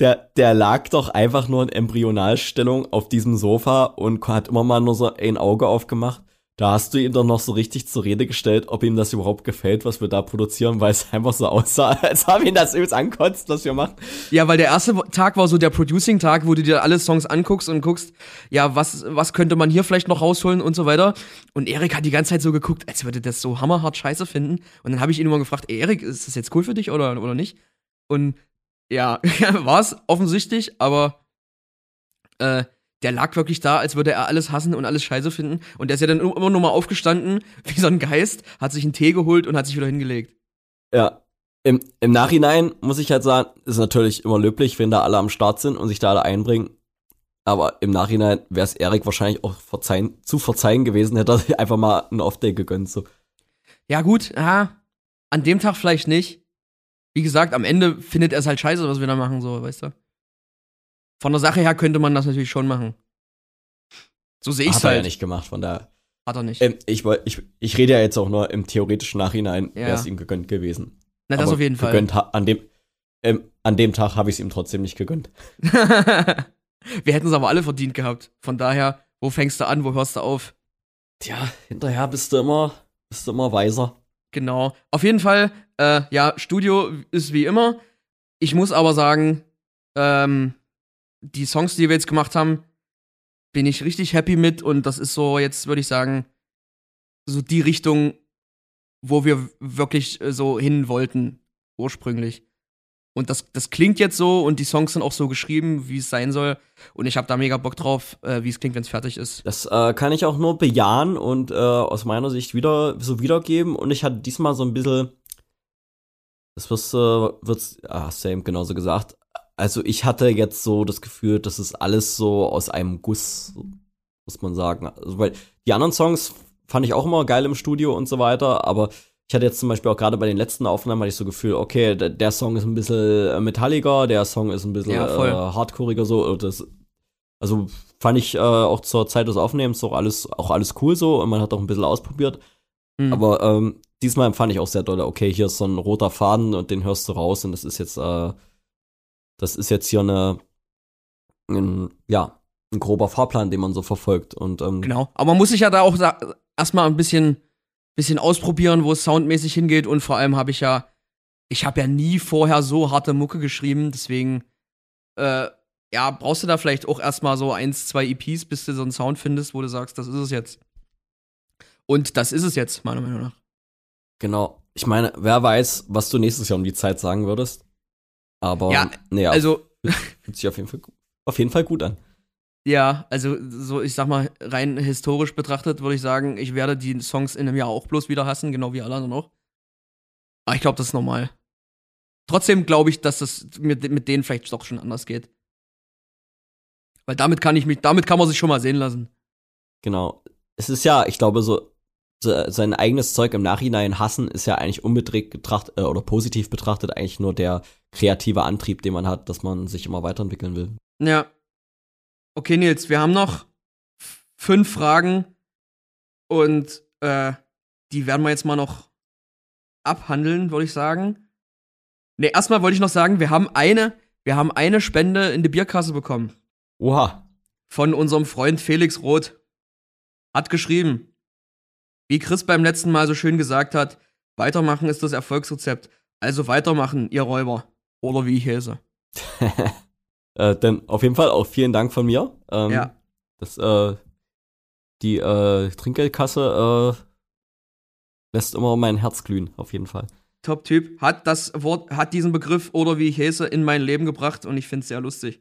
Der, der lag doch einfach nur in Embryonalstellung auf diesem Sofa und hat immer mal nur so ein Auge aufgemacht. Da hast du ihn doch noch so richtig zur Rede gestellt, ob ihm das überhaupt gefällt, was wir da produzieren, weil es einfach so aussah, als haben ihn das übelst ankotzt, was wir machen. Ja, weil der erste Tag war so der Producing-Tag, wo du dir alle Songs anguckst und guckst, ja, was, was könnte man hier vielleicht noch rausholen und so weiter. Und Erik hat die ganze Zeit so geguckt, als würde das so hammerhart scheiße finden. Und dann habe ich ihn immer gefragt, ey, Erik, ist das jetzt cool für dich oder, oder nicht? Und ja, war es offensichtlich, aber äh, der lag wirklich da, als würde er alles hassen und alles scheiße finden. Und der ist ja dann immer nur mal aufgestanden, wie so ein Geist, hat sich einen Tee geholt und hat sich wieder hingelegt. Ja. Im, Im Nachhinein muss ich halt sagen, ist natürlich immer löblich, wenn da alle am Start sind und sich da alle einbringen. Aber im Nachhinein wäre es Erik wahrscheinlich auch verzeihen, zu verzeihen gewesen, hätte er sich einfach mal einen Off-Day gegönnt. So. Ja, gut, ja, an dem Tag vielleicht nicht. Wie gesagt, am Ende findet er es halt scheiße, was wir da machen, so, weißt du. Von der Sache her könnte man das natürlich schon machen. So sehe ich's Hat er halt. ja nicht gemacht, von daher. Hat er nicht. Ähm, ich, ich, ich rede ja jetzt auch nur im theoretischen Nachhinein, Ja. wäre es ihm gegönnt gewesen. Na, das Aber auf jeden Fall. gegönnt, An dem, ähm, an dem Tag habe ich es ihm trotzdem nicht gegönnt. wir hätten es aber alle verdient gehabt. Von daher, wo fängst du an, wo hörst du auf? Tja, hinterher bist du immer, bist du immer weiser. Genau. Auf jeden Fall, äh, ja, Studio ist wie immer. Ich muss aber sagen, ähm, die Songs, die wir jetzt gemacht haben, bin ich richtig happy mit und das ist so jetzt, würde ich sagen, so die Richtung, wo wir wirklich äh, so hin wollten, ursprünglich. Und das, das klingt jetzt so und die Songs sind auch so geschrieben, wie es sein soll. Und ich habe da mega Bock drauf, äh, wie es klingt, wenn es fertig ist. Das äh, kann ich auch nur bejahen und äh, aus meiner Sicht wieder so wiedergeben. Und ich hatte diesmal so ein bisschen, das wirst, äh, wird's, ah, eben genauso gesagt. Also ich hatte jetzt so das Gefühl, das ist alles so aus einem Guss, muss man sagen. Also, weil die anderen Songs fand ich auch immer geil im Studio und so weiter, aber ich hatte jetzt zum Beispiel auch gerade bei den letzten Aufnahmen hatte ich so Gefühl, okay, der, der Song ist ein bisschen äh, metalliger, der Song ist ein bisschen Ja, äh, hardcoreiger so. und Das, also fand ich äh, auch zur Zeit des Aufnehmens auch alles, auch alles cool so und man hat auch ein bisschen ausprobiert. Mhm. Aber ähm, diesmal fand ich auch sehr doll, okay, hier ist so ein roter Faden und den hörst du raus und das ist jetzt, äh, das ist jetzt hier eine, ein, ja, ein grober Fahrplan, den man so verfolgt. Und ähm, Genau. Aber man muss sich ja da auch erstmal ein bisschen, bisschen ausprobieren, wo es soundmäßig hingeht. Und vor allem habe ich ja, ich habe ja nie vorher so harte Mucke geschrieben. Deswegen, äh, ja, brauchst du da vielleicht auch erstmal so eins, zwei EPs, bis du so einen Sound findest, wo du sagst, das ist es jetzt. Und das ist es jetzt, meiner Meinung nach. genau. Ich meine, wer weiß, was du nächstes Jahr um die Zeit sagen würdest. Aber Ja, nee, Also, fühlt sich auf jeden Fall, auf jeden Fall gut an. ja, also so, ich sag mal, rein historisch betrachtet würde ich sagen, ich werde die Songs in einem Jahr auch bloß wieder hassen, genau wie alle anderen auch. Aber ich glaube, das ist normal. Trotzdem glaube ich, dass das mit, mit denen vielleicht doch schon anders geht. Weil damit kann ich mich, damit kann man sich schon mal sehen lassen. Genau. Es ist ja, ich glaube, so sein eigenes Zeug im Nachhinein hassen ist ja eigentlich unbedingt betrachtet äh, oder positiv betrachtet eigentlich nur der kreative Antrieb, den man hat, dass man sich immer weiterentwickeln will. Ja. Okay, Nils, wir haben noch fünf Fragen und äh, die werden wir jetzt mal noch abhandeln, würde ich sagen. Ne, erstmal wollte ich noch sagen, wir haben eine, wir haben eine Spende in die Bierkasse bekommen Oha. von unserem Freund Felix Roth. Hat geschrieben, wie Chris beim letzten Mal so schön gesagt hat, weitermachen ist das Erfolgsrezept. Also weitermachen, ihr Räuber. Oder wie ich heiße. äh, denn auf jeden Fall auch vielen Dank von mir. Ähm, Ja. Das, äh, die äh, Trinkgeldkasse äh, lässt immer mein Herz glühen, auf jeden Fall. Top-Typ, hat das Wort, hat diesen Begriff oder wie ich heiße in mein Leben gebracht und ich finde es sehr lustig.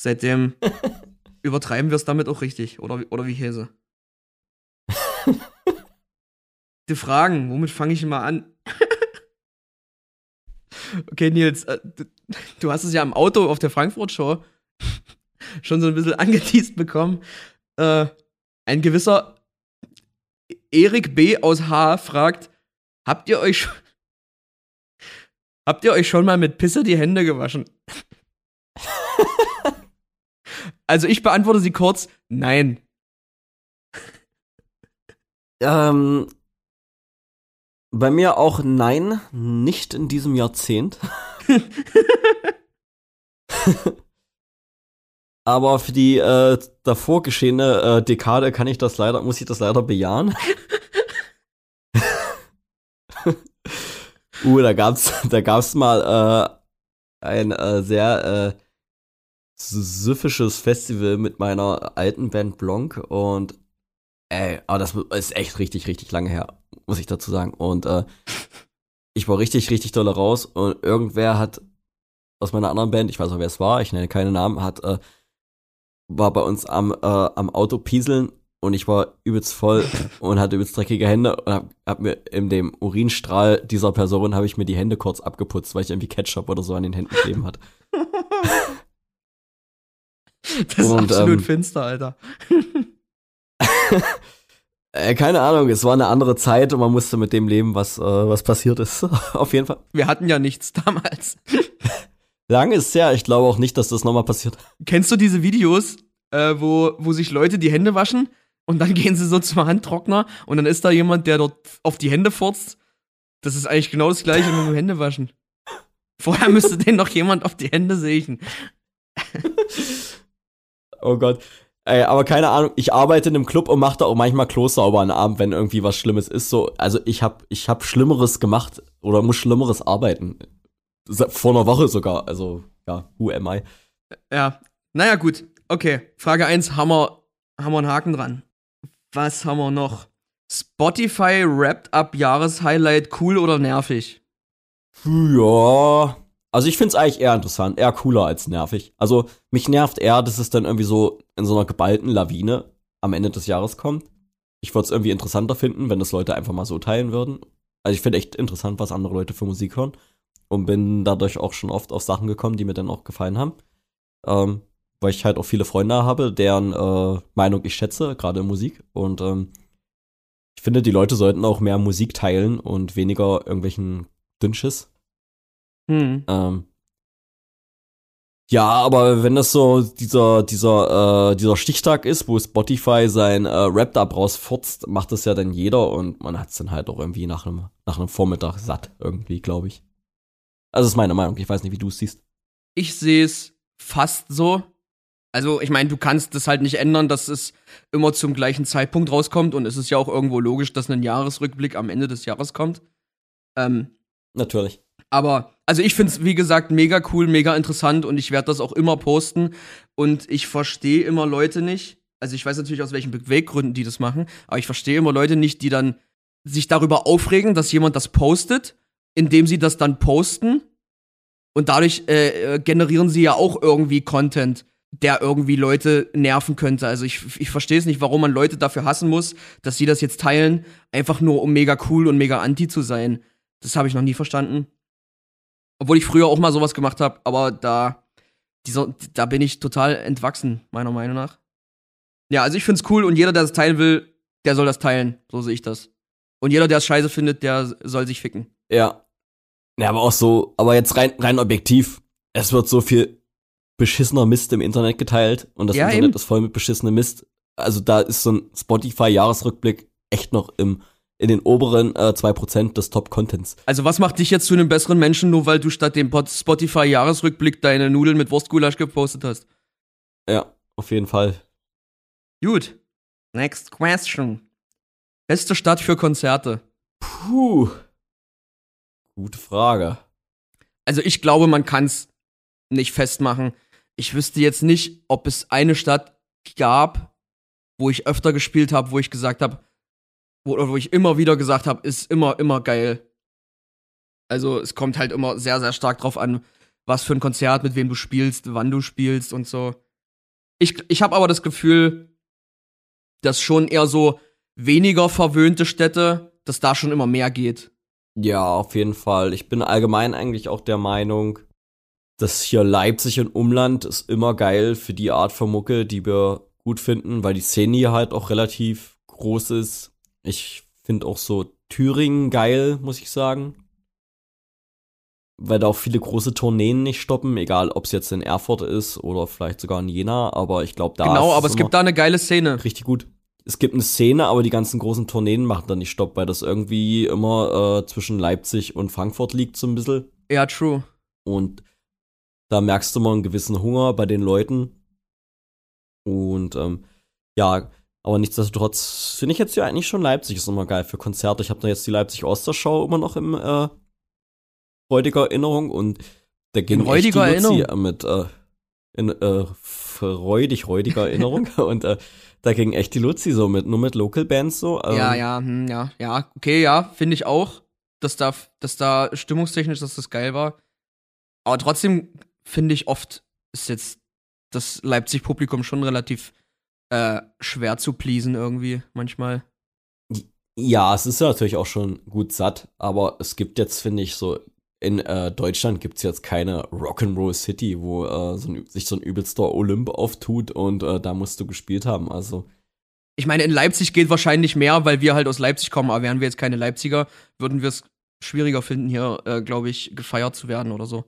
Seitdem übertreiben wir es damit auch richtig, oder, wie- oder wie ich heiße. Die Fragen, womit fange ich mal an? okay, Nils, äh, du, du hast es ja im Auto auf der Frankfurt-Show schon so ein bisschen angeteased bekommen. Äh, ein gewisser Erik B. aus H. fragt, habt ihr euch schon, habt ihr euch schon mal mit Pisse die Hände gewaschen? also ich beantworte sie kurz, nein. Ähm, bei mir auch nein, nicht in diesem Jahrzehnt. Aber für die äh, davor geschehene äh, Dekade kann ich das leider, muss ich das leider bejahen. uh, da gab's, da gab's mal äh, ein äh, sehr äh, süffisches Festival mit meiner alten Band Blanc und ey, aber das ist echt richtig, richtig lange her, muss ich dazu sagen. Und äh, ich war richtig, richtig doll raus und irgendwer hat aus meiner anderen Band, ich weiß auch wer es war, ich nenne keine Namen, hat äh, war bei uns am, äh, am Auto pieseln und ich war übelst voll und hatte übelst dreckige Hände und hab, hab mir in dem Urinstrahl dieser Person habe ich mir die Hände kurz abgeputzt, weil ich irgendwie Ketchup oder so an den Händen kleben hatte. Das ist und, absolut ähm, finster, Alter. äh, keine Ahnung, es war eine andere Zeit und man musste mit dem leben, was, äh, was passiert ist. Auf jeden Fall. Wir hatten ja nichts damals. Lange ist her, ich glaube auch nicht, dass das nochmal passiert. Kennst du diese Videos, äh, wo, wo sich Leute die Hände waschen und dann gehen sie so zum Handtrockner und dann ist da jemand, der dort auf die Hände furzt? Das ist eigentlich genau das gleiche mit dem Händewaschen. Vorher müsste den noch jemand auf die Hände sehen. oh Gott. Ey, aber keine Ahnung, ich arbeite in einem Club und mache da auch manchmal Klos sauber am Abend, wenn irgendwie was Schlimmes ist. So, also ich habe ich hab Schlimmeres gemacht oder muss Schlimmeres arbeiten. Vor einer Woche sogar. Also, ja, who am I? Ja, naja, gut. Okay, Frage 1, haben wir, haben wir einen Haken dran. Was haben wir noch? Spotify Wrapped Up Jahreshighlight cool oder nervig? Ja. Also ich finde es eigentlich eher interessant, eher cooler als nervig. Also mich nervt eher, dass es dann irgendwie so in so einer geballten Lawine am Ende des Jahres kommt. Ich würde es irgendwie interessanter finden, wenn das Leute einfach mal so teilen würden. Also ich finde echt interessant, was andere Leute für Musik hören und bin dadurch auch schon oft auf Sachen gekommen, die mir dann auch gefallen haben. Ähm, weil ich halt auch viele Freunde habe, deren äh, Meinung ich schätze, gerade in Musik. Und ähm, ich finde, die Leute sollten auch mehr Musik teilen und weniger irgendwelchen Dünnschiss. Hm. Ähm, ja, aber wenn das so dieser dieser äh, dieser Stichtag ist, wo Spotify sein äh, Rap-Up rausfurzt, macht das ja dann jeder und man hat es dann halt auch irgendwie nach einem nach einem Vormittag satt irgendwie, glaube ich. Also das ist meine Meinung. Ich weiß nicht, wie du es siehst. Ich sehe es fast so. Also, ich meine, du kannst das halt nicht ändern, dass es immer zum gleichen Zeitpunkt rauskommt. Und es ist ja auch irgendwo logisch, dass ein Jahresrückblick am Ende des Jahres kommt. Ähm, Natürlich. Aber, also ich finde es, wie gesagt, mega cool, mega interessant und ich werde das auch immer posten. Und ich verstehe immer Leute nicht. Also ich weiß natürlich, aus welchen Beweggründen die das machen, aber ich verstehe immer Leute nicht, die dann sich darüber aufregen, dass jemand das postet indem sie das dann posten. Und dadurch äh, äh, generieren sie ja auch irgendwie Content, der irgendwie Leute nerven könnte. Also ich, ich verstehe es nicht, warum man Leute dafür hassen muss, dass sie das jetzt teilen, einfach nur um mega cool und mega anti zu sein. Das habe ich noch nie verstanden. Obwohl ich früher auch mal sowas gemacht habe, aber da, dieser, da bin ich total entwachsen, meiner Meinung nach. Ja, also ich find's cool und jeder, der das teilen will, der soll das teilen. So sehe ich das. Und jeder, der es scheiße findet, der soll sich ficken. Ja, ja, aber auch so, aber jetzt rein, rein objektiv, es wird so viel beschissener Mist im Internet geteilt und das ja, Internet eben. ist voll mit beschissenem Mist. Also da ist so ein Spotify-Jahresrückblick echt noch im, in den oberen äh, 2% des Top-Contents. Also was macht dich jetzt zu einem besseren Menschen, nur weil du statt dem Spotify-Jahresrückblick deine Nudeln mit Wurstgulasch gepostet hast? Ja, auf jeden Fall. Gut. Next question. Beste Stadt für Konzerte? Puh. Gute Frage. Also ich glaube, man kann es nicht festmachen. Ich wüsste jetzt nicht, ob es eine Stadt gab, wo ich öfter gespielt habe, wo ich gesagt habe, wo, wo ich immer wieder gesagt habe, ist immer, immer geil. Also es kommt halt immer sehr, sehr stark drauf an, was für ein Konzert, mit wem du spielst, wann du spielst und so. Ich, ich habe aber das Gefühl, dass schon eher so weniger verwöhnte Städte, dass da schon immer mehr geht. Ja, auf jeden Fall. Ich bin allgemein eigentlich auch der Meinung, das hier Leipzig und Umland ist immer geil für die Art von Mucke, die wir gut finden, weil die Szene hier halt auch relativ groß ist. Ich finde auch so Thüringen geil, muss ich sagen. Weil da auch viele große Tourneen nicht stoppen, egal ob es jetzt in Erfurt ist oder vielleicht sogar in Jena, aber ich glaube, da Genau, aber es gibt da eine geile Szene. richtig gut. Es gibt eine Szene, aber die ganzen großen Tourneen machen da nicht Stopp, weil das irgendwie immer äh, zwischen Leipzig und Frankfurt liegt, so ein bisschen. Ja, true. Und da merkst du mal einen gewissen Hunger bei den Leuten. Und ähm, ja, aber nichtsdestotrotz finde ich jetzt ja eigentlich schon Leipzig ist immer geil für Konzerte. Ich habe da jetzt die Leipzig-Osterschau immer noch im äh, heutiger Erinnerung und da ging In echt die Luzi Erinnerung? mit äh, in äh, freudig heutiger Erinnerung und äh, da ging echt die Luzi so mit nur mit Local Bands so. Ähm, ja, ja, hm, ja, ja, okay, ja, finde ich auch, dass da, dass da stimmungstechnisch, dass das geil war. Aber trotzdem finde ich oft ist jetzt das Leipzig-Publikum schon relativ äh, schwer zu pleasen irgendwie manchmal. Ja, es ist ja natürlich auch schon gut satt, aber es gibt jetzt, finde ich, so in äh, Deutschland gibt es jetzt keine Rock'n'Roll City, wo äh, so ein, sich so ein übelster Olymp auftut und äh, da musst du gespielt haben. Also, Ich meine, in Leipzig geht wahrscheinlich mehr, weil wir halt aus Leipzig kommen, aber wären wir jetzt keine Leipziger, würden wir es schwieriger finden, hier, äh, glaube ich, gefeiert zu werden oder so.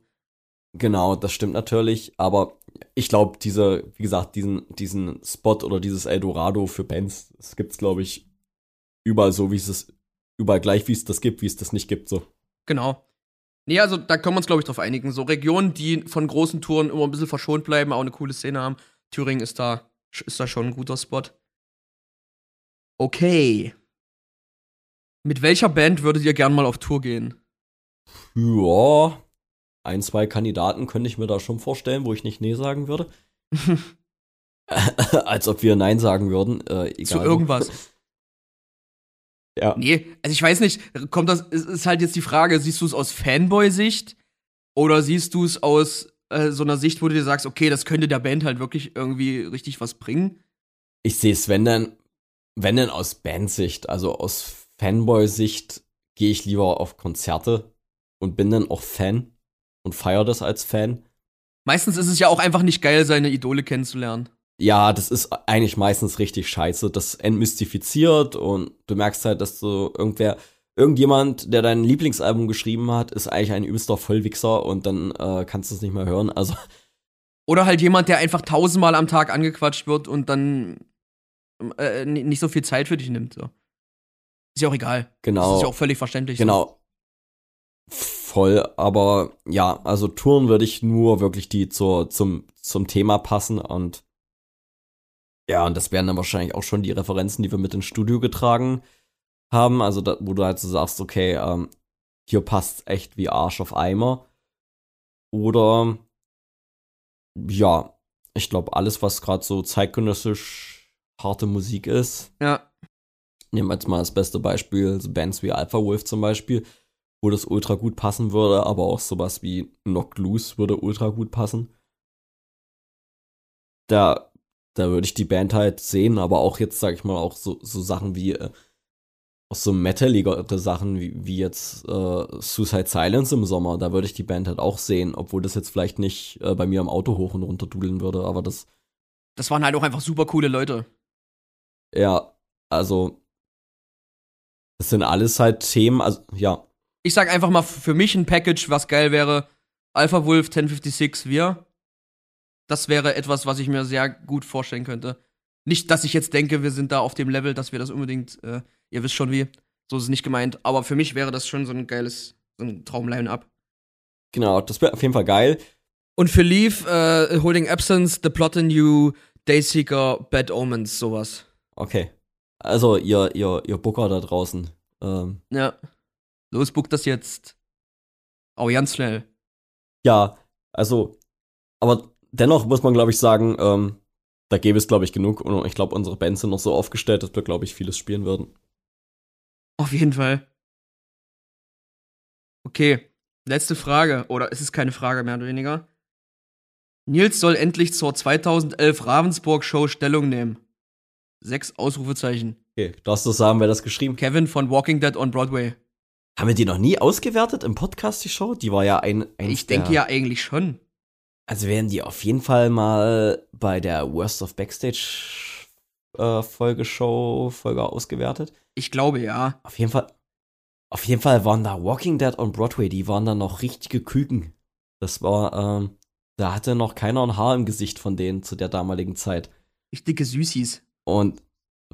genau, das stimmt natürlich, aber ich glaube, diese, wie gesagt, diesen, diesen Spot oder dieses Eldorado für Bands, das gibt's, glaube ich, überall so, wie es es, überall gleich, wie es das gibt, wie es das nicht gibt, so. Genau. Nee, also da können wir uns, glaube ich, drauf einigen. So Regionen, die von großen Touren immer ein bisschen verschont bleiben, auch eine coole Szene haben. Thüringen ist da, ist da schon ein guter Spot. Okay. Mit welcher Band würdet ihr gern mal auf Tour gehen? Ja, ein, zwei Kandidaten könnte ich mir da schon vorstellen, wo ich nicht Nee sagen würde. Als ob wir Nein sagen würden. Äh, egal. Zu irgendwas. Ja. Nee, also ich weiß nicht, kommt das, ist, ist halt jetzt die Frage, siehst du es aus Fanboy-Sicht oder siehst du es aus äh, so einer Sicht, wo du dir sagst, okay, das könnte der Band halt wirklich irgendwie richtig was bringen? Ich sehe es, wenn dann, wenn dann aus Bandsicht, also aus Fanboy-Sicht, gehe ich lieber auf Konzerte und bin dann auch Fan und feiere das als Fan. Meistens ist es ja auch einfach nicht geil, seine Idole kennenzulernen. Ja, das ist eigentlich meistens richtig scheiße. Das entmystifiziert und du merkst halt, dass du irgendwer, irgendjemand, der dein Lieblingsalbum geschrieben hat, ist eigentlich ein übelster Vollwichser und dann äh, kannst du es nicht mehr hören. Also, Oder halt jemand, der einfach tausendmal am Tag angequatscht wird und dann äh, nicht so viel Zeit für dich nimmt. So. Ist ja auch egal. genau. Das ist ja auch völlig verständlich. So. Voll, aber ja, also Touren würde ich nur wirklich die zur, zum, zum Thema passen und ja, und das wären dann wahrscheinlich auch schon die Referenzen, die wir mit ins Studio getragen haben. Also, da, wo du halt so sagst, okay, ähm, hier passt echt wie Arsch auf Eimer. Oder ja, ich glaube, alles, was gerade so zeitgenössisch harte Musik ist, Ja. Nehmen wir jetzt mal das beste Beispiel, so Bands wie Alpha Wolf zum Beispiel, wo das ultra gut passen würde, aber auch sowas wie Knocked Loose würde ultra gut passen. Da, da würde ich die Band halt sehen, aber auch jetzt, sag ich mal, auch so, so Sachen wie, äh, auch so metaligere Sachen wie, wie jetzt äh, Suicide Silence im Sommer, da würde ich die Band halt auch sehen, obwohl das jetzt vielleicht nicht äh, bei mir im Auto hoch und runter dudeln würde, aber das, Das waren halt auch einfach super coole Leute. ja, also, das sind alles halt Themen, also, ja, Ich sag einfach mal für mich ein Package, was geil wäre. Alpha Wolf 1056 wir. Das wäre etwas, was ich mir sehr gut vorstellen könnte. Nicht, dass ich jetzt denke, wir sind da auf dem Level, dass wir das unbedingt, äh, ihr wisst schon wie, so ist es nicht gemeint, aber für mich wäre das schon so ein geiles, so ein Traum-Line-Up. Genau, das wäre auf jeden Fall geil. Und für Leaf, äh, Holding Absence, The Plot in You, Dayseeker, Bad Omens, sowas. Okay. Also, ihr, ihr, ihr Booker da draußen. Ähm, Ja. Los, book das jetzt. Oh, ganz schnell. ja, also, aber dennoch muss man, glaube ich, sagen, ähm, da gäbe es, glaube ich, genug. Und ich glaube, unsere Bands sind noch so aufgestellt, dass wir, glaube ich, vieles spielen würden. Auf jeden Fall. Okay, letzte Frage. Oder es ist keine Frage, mehr oder weniger. Nils soll endlich zur 2011 Ravensburg-Show Stellung nehmen. Sechs Ausrufezeichen. Okay, darfst du sagen, wer das geschrieben? Kevin von Walking Dead on Broadway. Haben wir die noch nie ausgewertet im Podcast, die Show? Die war ja ein. eins Ich denke ja eigentlich schon. Also werden die auf jeden Fall mal bei der Worst of Backstage äh, Folge Show Folge ausgewertet. Ich glaube ja. Auf jeden Fall. Auf jeden Fall waren da Walking Dead on Broadway, die waren da noch richtige Küken. Das war, ähm, da hatte noch keiner ein Haar im Gesicht von denen zu der damaligen Zeit. Richtige Süßis. Und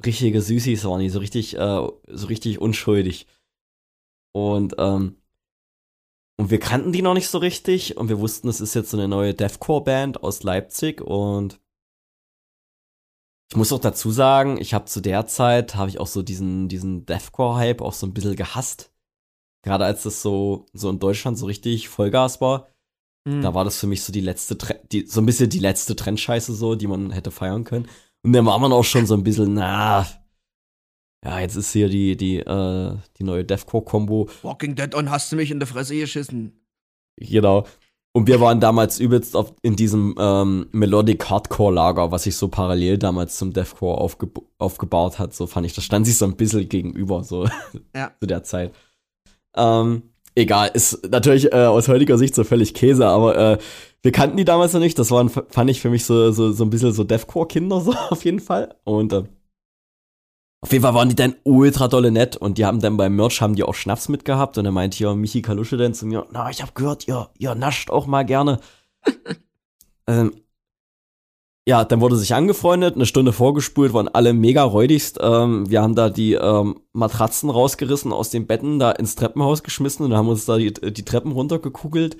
richtige Süßis waren die, so richtig, äh, so richtig unschuldig. Und, ähm, und wir kannten die noch nicht so richtig und wir wussten, es ist jetzt so eine neue Deathcore-Band aus Leipzig und ich muss auch dazu sagen, ich habe zu der Zeit, habe ich auch so diesen, diesen Deathcore-Hype auch so ein bisschen gehasst. Gerade als das so, so in Deutschland so richtig Vollgas war. Mhm. Da war das für mich so die letzte, die, so ein bisschen die letzte Trendscheiße so, die man hätte feiern können. Und dann war man auch schon so ein bisschen, na, ja, jetzt ist hier die, die, äh, die neue Deathcore-Kombo. Walking Dead on hast du mich in der Fresse geschissen. Genau. Und wir waren damals übelst auf, in diesem ähm, Melodic Hardcore Lager, was sich so parallel damals zum Deathcore aufge aufgebaut hat. So fand ich, das stand sich so ein bisschen gegenüber, so ja. zu der Zeit. Ähm, egal, ist natürlich äh, aus heutiger Sicht so völlig Käse, aber äh, wir kannten die damals noch nicht. Das waren, fand ich für mich so, so, so ein bisschen so Deathcore-Kinder, so auf jeden Fall. Und äh, auf jeden Fall waren die dann ultra dolle nett und die haben dann beim Merch haben die auch Schnaps mitgehabt und dann meinte hier Michi Kalusche dann zu mir, na, ich hab gehört, ihr, ihr nascht auch mal gerne. ähm, ja, dann wurde sich angefreundet, eine Stunde vorgespult, waren alle mega räudigst. Ähm, wir haben da die ähm, Matratzen rausgerissen aus den Betten, da ins Treppenhaus geschmissen und haben uns da die, die Treppen runtergekugelt.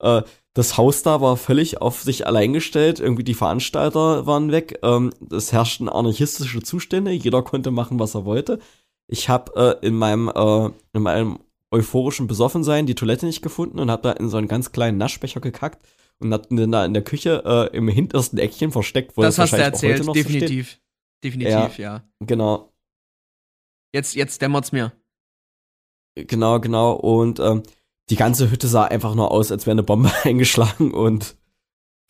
Äh, das Haus da war völlig auf sich allein gestellt. Irgendwie die Veranstalter waren weg. Ähm, es herrschten anarchistische Zustände. Jeder konnte machen, was er wollte. Ich habe äh, in meinem äh, in meinem euphorischen Besoffensein die Toilette nicht gefunden und habe da in so einen ganz kleinen Naschbecher gekackt und hab den da in der Küche äh, im hintersten Eckchen versteckt. Wo das, das hast du erzählt, definitiv. So definitiv, ja, ja. Genau. Jetzt, jetzt dämmert's mir. Genau, genau. Und ähm, die ganze Hütte sah einfach nur aus, als wäre eine Bombe eingeschlagen und.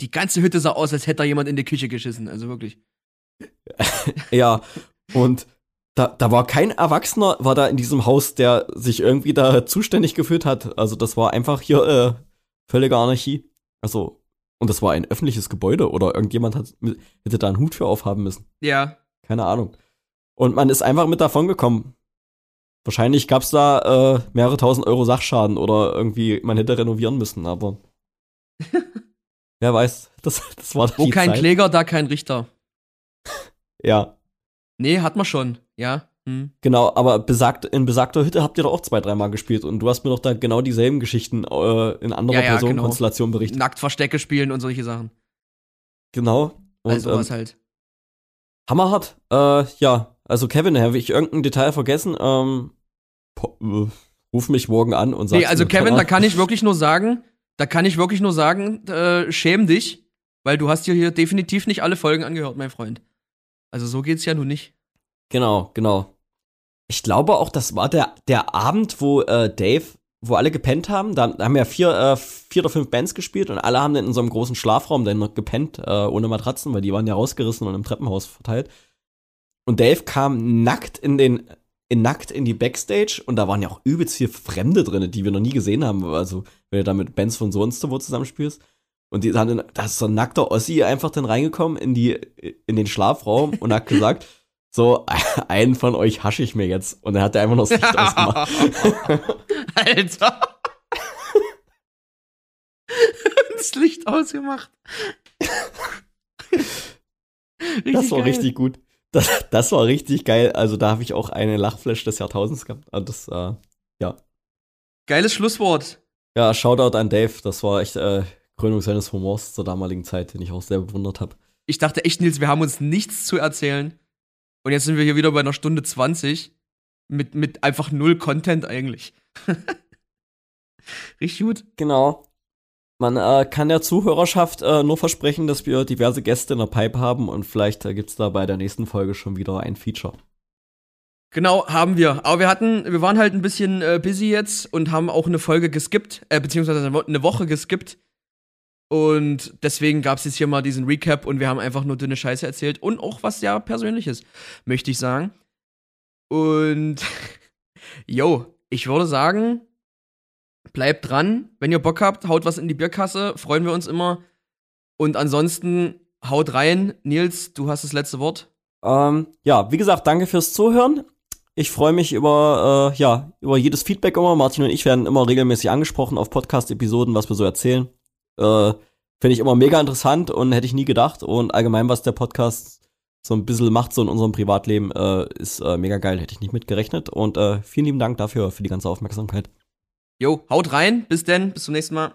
Die ganze Hütte sah aus, als hätte da jemand in die Küche geschissen, also wirklich. ja, und da, da war kein Erwachsener, war da in diesem Haus, der sich irgendwie da zuständig gefühlt hat. Also das war einfach hier äh, völlige Anarchie. Also, und das war ein öffentliches Gebäude oder irgendjemand hat, hätte da einen Hut für aufhaben müssen. Ja. Keine Ahnung. Und man ist einfach mit davon gekommen. Wahrscheinlich gab es da äh, mehrere tausend Euro Sachschaden oder irgendwie, man hätte renovieren müssen, aber wer weiß, das, das war Wo kein Zeit. Kläger, da kein Richter. ja. Nee, hat man schon, ja. Hm. Genau, aber besagt, in besagter Hütte habt ihr doch auch zwei, dreimal gespielt und du hast mir doch da genau dieselben Geschichten äh, in anderer ja, ja, Personenkonstellation genau. berichtet. Nackt Verstecke spielen und solche Sachen. Genau. Und, also was ähm, halt. Hammerhart. Äh, ja, also Kevin, habe ich irgendein Detail vergessen? Ähm, äh, ruf mich morgen an und sag. Nee, also Kevin, da kann ich wirklich nur sagen, da kann ich wirklich nur sagen, äh, schäm dich, weil du hast dir hier definitiv nicht alle Folgen angehört, mein Freund. Also so geht's ja nun nicht. Genau, genau. Ich glaube auch, das war der, der Abend, wo äh, Dave, wo alle gepennt haben. Da, da haben ja vier, äh, vier oder fünf Bands gespielt und alle haben dann in so einem großen Schlafraum dann noch gepennt, äh, ohne Matratzen, weil die waren ja rausgerissen und im Treppenhaus verteilt. Und Dave kam nackt in den in nackt in die Backstage und da waren ja auch übelst viele Fremde drin, die wir noch nie gesehen haben. Also, wenn du da mit Bands von so und so wo zusammenspielst. Und die haben, da ist so ein nackter Ossi einfach dann reingekommen in die, in den Schlafraum und hat gesagt, so, einen von euch hasche ich mir jetzt. Und er hat einfach noch das Licht ausgemacht. Alter. das Licht ausgemacht. das war geil. richtig gut. Das, das war richtig geil. Also da habe ich auch eine Lachflash des Jahrtausends gehabt. Ah, das, äh, ja. Geiles Schlusswort. Ja, Shoutout an Dave. Das war echt äh, Krönung seines Humors zur damaligen Zeit, den ich auch sehr bewundert habe. Ich dachte echt, Nils, wir haben uns nichts zu erzählen. Und jetzt sind wir hier wieder bei einer Stunde 20 mit, mit einfach null Content eigentlich. Richtig gut. Genau. Man äh, kann der Zuhörerschaft äh, nur versprechen, dass wir diverse Gäste in der Pipe haben und vielleicht äh, gibt's da bei der nächsten Folge schon wieder ein Feature. Genau, haben wir. Aber wir hatten, wir waren halt ein bisschen äh, busy jetzt und haben auch eine Folge geskippt, äh, beziehungsweise eine Woche geskippt. Und deswegen gab's jetzt hier mal diesen Recap und wir haben einfach nur dünne Scheiße erzählt und auch was sehr Persönliches, möchte ich sagen. Und, yo, ich würde sagen, Bleibt dran. Wenn ihr Bock habt, haut was in die Bierkasse. Freuen wir uns immer. Und ansonsten haut rein. Nils, du hast das letzte Wort. Ähm, ja, wie gesagt, danke fürs Zuhören. Ich freue mich über, äh, ja, über jedes Feedback immer. Martin und ich werden immer regelmäßig angesprochen auf Podcast-Episoden, was wir so erzählen. Äh, Finde ich immer mega interessant und hätte ich nie gedacht. Und allgemein, was der Podcast so ein bisschen macht, so in unserem Privatleben, äh, ist äh, mega geil. Hätte ich nicht mitgerechnet. Und äh, vielen lieben Dank dafür, für die ganze Aufmerksamkeit. Jo, haut rein. Bis denn. Bis zum nächsten Mal.